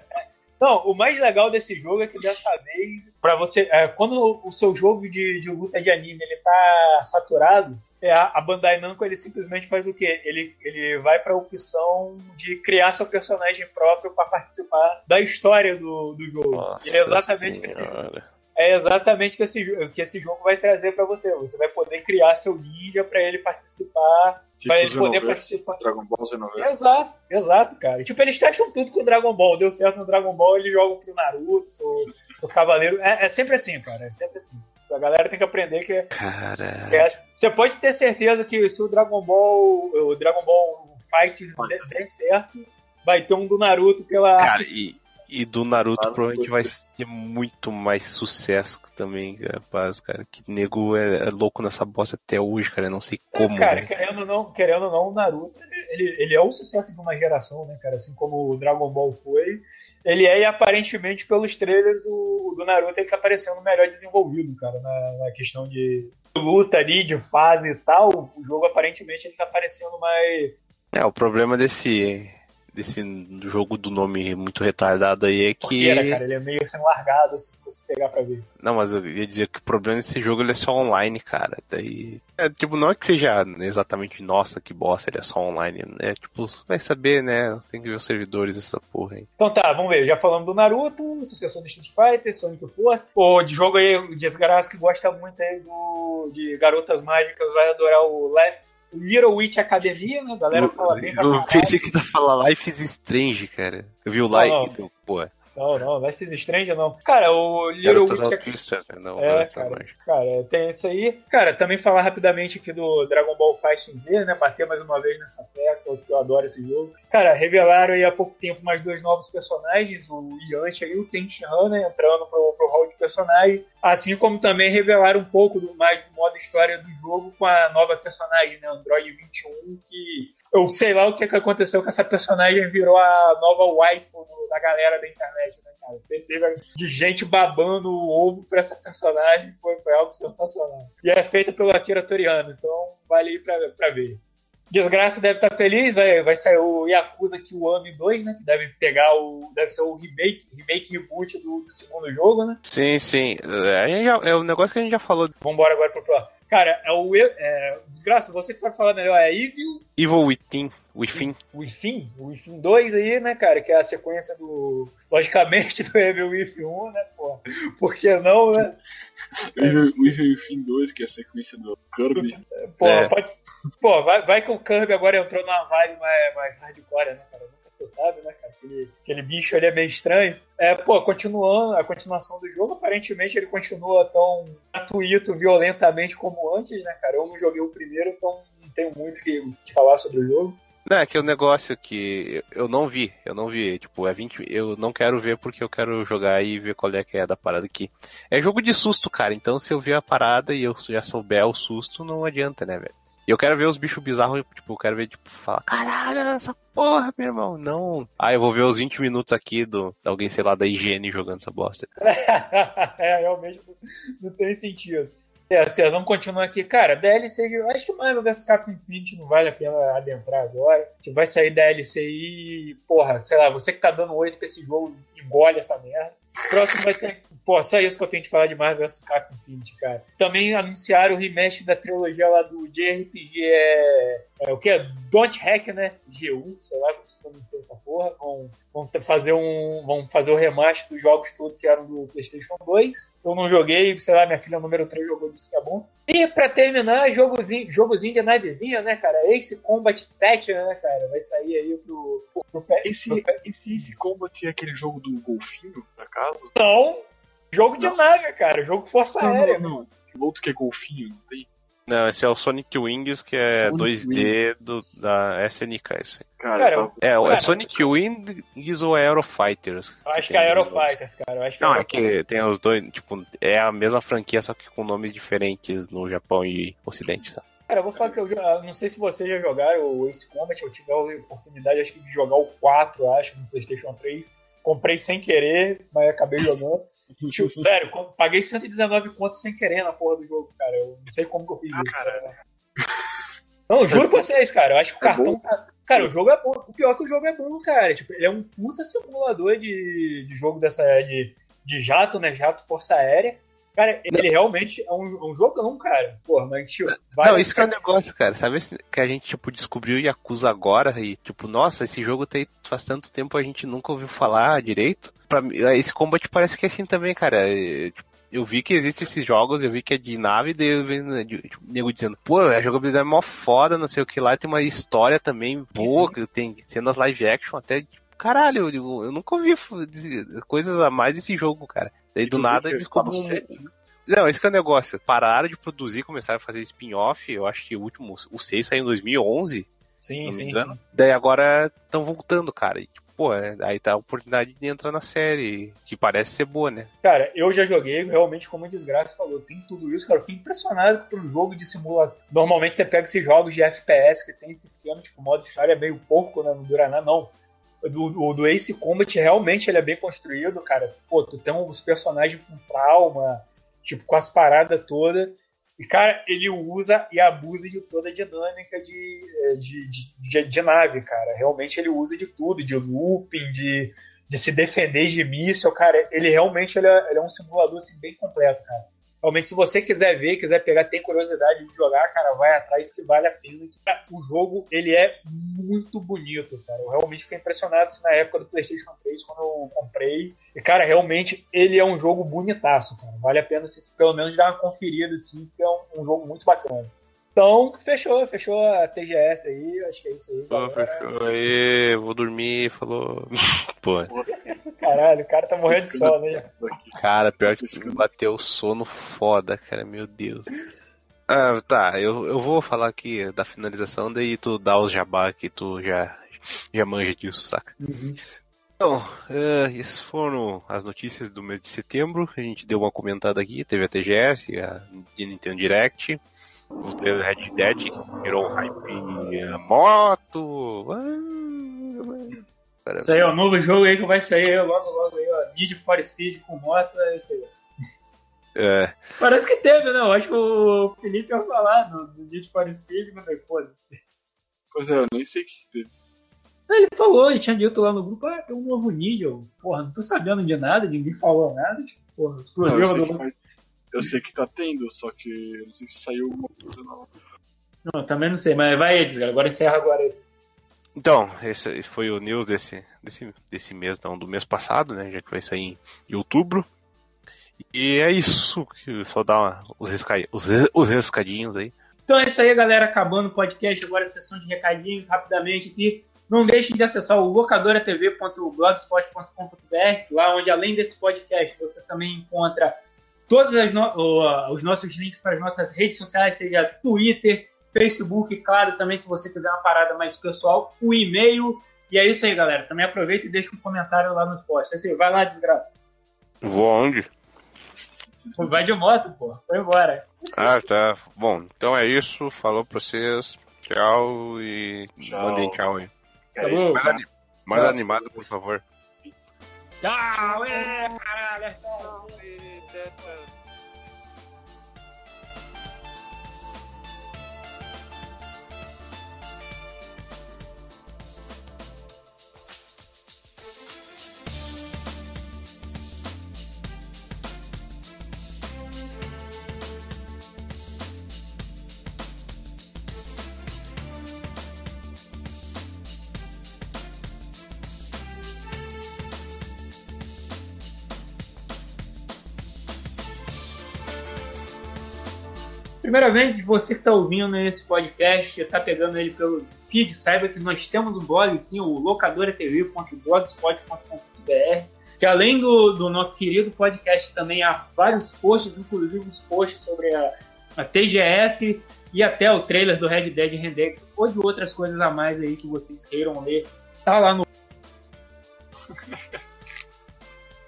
não, o mais legal desse jogo é que dessa vez, para você, é, quando o seu jogo de, de luta de anime ele tá saturado, é, a, a Bandai Namco ele simplesmente faz o quê? Ele, ele vai pra opção de criar seu personagem próprio para participar da história do, do jogo. Nossa E é exatamente o que esse jogo senhora. É exatamente o que esse, que esse jogo vai trazer pra você. Você vai poder criar seu ninja pra ele participar, Tipo pra ele poder participar. Dragon Ball Xenoverse. Exato, exato, cara. Tipo, eles testam tudo com o Dragon Ball. Deu certo no Dragon Ball, eles jogam pro Naruto, pro, pro Cavaleiro. É, é sempre assim, cara. É sempre assim. A galera tem que aprender que, Cara. que é assim. Você pode ter certeza que se o Dragon Ball, o Dragon Ball Fight der certo, vai ter um do Naruto pela Cara, e, e do Naruto Claro, provavelmente vai ter muito mais sucesso também, rapaz, cara. Que nego é, é louco nessa bosta até hoje, cara. Eu não sei como. cara, né? querendo ou não, querendo não, o Naruto, ele, ele, ele é um sucesso de uma geração, né, cara? Assim como o Dragon Ball foi. Ele é, e aparentemente, pelos trailers, o, o do Naruto ele tá parecendo melhor desenvolvido, cara, na, na questão de luta ali, de fase e tal. O jogo, aparentemente, ele tá parecendo mais. É, o problema desse, desse jogo do nome muito retardado aí é que. Porqueira, cara. Ele é meio sendo largado, assim, se você pegar pra ver. Não, mas eu ia dizer que o problema desse jogo ele é só online, cara. Daí. É, tipo, não é que seja exatamente nossa, que bosta, ele é só online. É tipo, vai saber, né? Você tem que ver os servidores dessa porra aí. Então tá, vamos ver. Já falamos do Naruto, sucessor do Street Fighter, Sonic Force. O de jogo aí, o Desgraça que gosta muito aí do, de Garotas Mágicas, vai adorar o Le- Little Witch Academia, né? A galera fala bem pra eu caralho. pensei que tu ia falar Life is Strange, cara. Eu vi o Life. Então, pô, Não, não, Life is Strange não. Cara, o Little Garotas Witch autistas, né? Não, É, cara, cara, tem isso aí. Cara, também falar rapidamente aqui do Dragon Ball Fighting Z, né? Bater mais uma vez nessa tecla, que eu adoro esse jogo. Cara, revelaram aí há pouco tempo mais dois novos personagens, o Yanti e o Tenshinhan, né? Entrando pro, pro hall de personagem. Assim como também revelaram um pouco do, mais do modo história do jogo com a nova personagem, né? Android 21, que eu sei lá o que, que aconteceu com essa personagem, virou a nova waifu da galera da internet, né, cara? Teve de gente babando o ovo pra essa personagem, foi, foi algo sensacional. E é feita pelo Akira Toriyama, então vale aí pra, pra ver. Desgraça deve estar feliz, vai, vai sair o Yakuza Kiwami 2, né? Que deve pegar o. Deve ser o remake, remake reboot do, do segundo jogo, né? Sim, sim. É, é o negócio que a gente já falou. Vambora agora pro próximo. Cara, é o. É, desgraça, você que sabe falar melhor, é Evil Evil Within. Within. o Within, o Within 2 aí, né, cara, que é a sequência do, logicamente, *laughs* do Evil Within 1, né, pô, por que não, né, O Evil o Evil Within 2, que é a sequência do Kirby. pô, É. pode, pô, vai, vai que o Kirby agora entrou numa vibe mais, mais hardcore, né, cara, se sabe, né, cara, aquele, aquele bicho ali é meio estranho, é, pô, continuando, a continuação do jogo, aparentemente ele continua tão gratuito violentamente como antes, né, cara, eu não joguei o primeiro, então não tenho muito que, que falar sobre o jogo, Não, é que o negócio que eu não vi, eu não vi, tipo, é 20, eu não quero ver porque eu quero jogar e ver qual é que é da parada aqui. É jogo de susto, cara, então se eu ver a parada e eu já souber o susto, não adianta, né, velho? E eu quero ver os bichos bizarros, tipo, eu quero ver, tipo, falar, caralho, essa porra, meu irmão, não. Ah, eu vou ver os 20 minutos aqui do, alguém, sei lá, da higiene jogando essa bosta. *laughs* é, realmente não, tem sentido. É, assim, vamos continuar aqui. Cara, DLC, de- acho que Marvel vs Capcom Infinity não vale a pena adentrar agora. Que vai sair DLC e, porra, sei lá, você que tá dando 8 pra esse jogo, engole essa merda. Próximo vai ter. Pô, só isso que eu tenho de falar de Marvel vs Capcom Infinity, cara. Também anunciaram o rematch da trilogia lá do JRPG, é. É o que? Don't Hack, né? G1, sei lá como se pronuncia essa porra. Vão, vão fazer um. Vão fazer o remaster dos jogos todos que eram do PlayStation 2. Eu não joguei, sei lá, minha filha número 3 jogou, disse que é bom. E pra terminar, jogozinho, jogozinho de navezinha, né, cara? Ace Combat 7, né, cara? Vai sair aí pro. pro, pro, Esse, pro esse Easy Combat é aquele jogo do golfinho, por acaso? Não! Jogo de nave, cara. Jogo Força Não, Aérea. não, não. Tem outro que é golfinho, não tem? Não, esse é o Sonic Wings, que é Sonic 2D do, da SNK, isso aí. Cara, Cara, tá... É, o- é Cara. Sonic Wings ou é Aerofighters? Eu acho que tem é. Aerofighters, cara. Eu acho que Não, é Aerofighters. que tem os dois, tipo, é a mesma franquia, só que com nomes diferentes no Japão e Ocidente, tá? Cara, eu vou falar que eu já, não sei se vocês já jogaram o Ace Combat, eu tive a oportunidade, acho que, de jogar o 4, acho, no PlayStation 3. Comprei sem querer, mas acabei jogando. *laughs* Tipo, sério, com- paguei 119 contos sem querer na porra do jogo, cara. Eu não sei como que eu fiz Ah, isso. cara. Não, juro pra vocês, cara. Eu acho que o É cartão tá. Cara, o jogo é bom. O pior é que o jogo é bom, cara. Tipo, ele é um puta simulador de, de jogo dessa. De, de jato, né? Jato Força Aérea. Cara, ele realmente é um, é um jogão, cara. Porra, mas tipo. vale Não, isso que é o pena. negócio, cara. Sabe que a gente, tipo, descobriu Yakuza agora e, tipo, nossa, esse jogo tem, faz tanto tempo a gente nunca ouviu falar direito. Pra mim, esse Combat parece que é assim também, cara. É, tipo, eu vi que existem esses jogos, eu vi que é de nave, daí eu vi né, de- tipo, nego dizendo, pô, a jogabilidade é mó foda, não sei o que lá, tem uma história também boa, que tem cenas live action até. Caralho, eu, digo, eu nunca ouvi coisas a mais desse jogo, cara. Daí do nada é descobri um, 47, né? não, esse que é o negócio. Pararam de produzir, começaram a fazer spin-off. Eu acho que o último, o 6 saiu em 2011. se Sim, não me sim, engano. sim. Daí agora estão voltando, cara. E, tipo, pô, é- aí tá a oportunidade de entrar na série, que parece ser boa, né? Cara, eu já joguei, realmente, como a desgraça falou, tem tudo isso, cara. Eu fiquei impressionado com um jogo de simulação. Normalmente você pega esses jogos de FPS que tem esse esquema, tipo, o modo história é meio porco, né? Não dura nada, não. Do, do Ace Combat realmente ele é bem construído, cara. Pô, tu tem os personagens com trauma, tipo, com as paradas todas. E, cara, ele usa e abusa de toda a dinâmica de, eh, de, de, de, de nave, cara. Realmente ele usa de tudo, de looping, de, de se defender de míssil, cara. Ele realmente ele é, ele é um simulador assim, bem completo, cara. Realmente, se você quiser ver, quiser pegar, tem curiosidade de jogar, cara, vai atrás que vale a pena. O jogo, ele é muito bonito, cara. Eu realmente fiquei impressionado assim, na época do PlayStation 3, quando eu comprei. E, cara, realmente, ele é um jogo bonitaço, cara. Vale a pena você, pelo menos, dar uma conferida, assim, porque é um, um jogo muito bacana. Então, fechou, fechou a TGS aí, acho que é isso aí. Pô, fechou aí, vou dormir, falou. *laughs* Pô. *laughs* Caralho, o cara tá morrendo de sono, né? Cara, pior que bateu sono foda, cara, meu Deus. Ah, tá, eu, eu vou falar aqui da finalização, daí tu dá os jabá que tu já, já manja disso, saca? Então, é, essas foram as notícias do mês de setembro. A gente deu uma comentada aqui, teve a TGS, a Nintendo Direct, o Red Dead, virou um hype a moto. ah, Isso aí é o novo jogo aí que vai sair logo, logo aí, ó. Need for Speed com moto, é isso aí. é, Parece que teve, né? Eu acho que o Felipe ia falar do, do Need for Speed, mas aí, foda-se. Pois é, eu nem sei o que teve. Ele falou, ele tinha dito lá no grupo, ah, tem um novo nível. Porra, não tô sabendo de nada, ninguém falou nada. Tipo, porra, Não, sei do. que, mas eu sei que tá tendo, só que eu não sei se saiu alguma coisa não. Não, também não sei, mas vai aí, desgraça. Agora encerra agora aí. Então, esse foi o news desse, desse, desse mês, não, do mês passado, né? Já que vai sair em outubro. E é isso, que só dá uma- os, resca, os, os rescadinhos aí. Então é isso aí, galera. Acabando o podcast, agora a sessão de recadinhos rapidamente aqui. Não deixem de acessar o locadoratv.blogspot.com.br, lá onde além desse podcast você também encontra todos no- os nossos links para as nossas redes sociais, seja Twitter, Facebook, claro, também se você quiser uma parada mais pessoal, o e-mail. E é isso aí, galera. Também aproveita e deixa um comentário lá nos posts. É isso aí, vai lá, desgraça. Vou aonde? Vai de moto, pô. Foi embora. Ah, tá. Bom, então é isso. Falou pra vocês. Tchau e Tchau. mandem tchau aí. É isso, Mais, ani- mais Nossa, animado, por favor. Tchau, é, caralho. Primeiramente, você que está ouvindo esse podcast, está pegando ele pelo feed, saiba que nós temos um blog, sim, o locadoratv.blogspot.com.br, que além do, do nosso querido podcast, também há vários posts, inclusive os posts sobre a, a TGS e até o trailer do Red Dead Redemption, ou de outras coisas a mais aí que vocês queiram ler. Tá lá no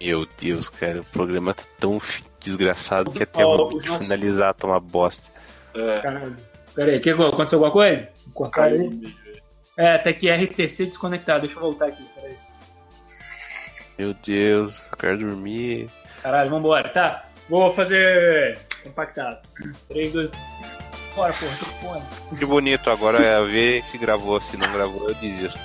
Meu Deus, cara, o programa tá tão desgraçado que até vou os nossos- finalizar tomar bosta. É, Caralho. Pera aí, que, aconteceu alguma coisa? Cortar aí? É, até que RTC desconectado. Deixa eu voltar aqui, peraí. Meu Deus, eu quero dormir. Caralho, vambora, tá? Vou fazer compactado. 3, 2. Bora, porra, tô fome. Que bonito, agora é ver se gravou, se não gravou eu desisto.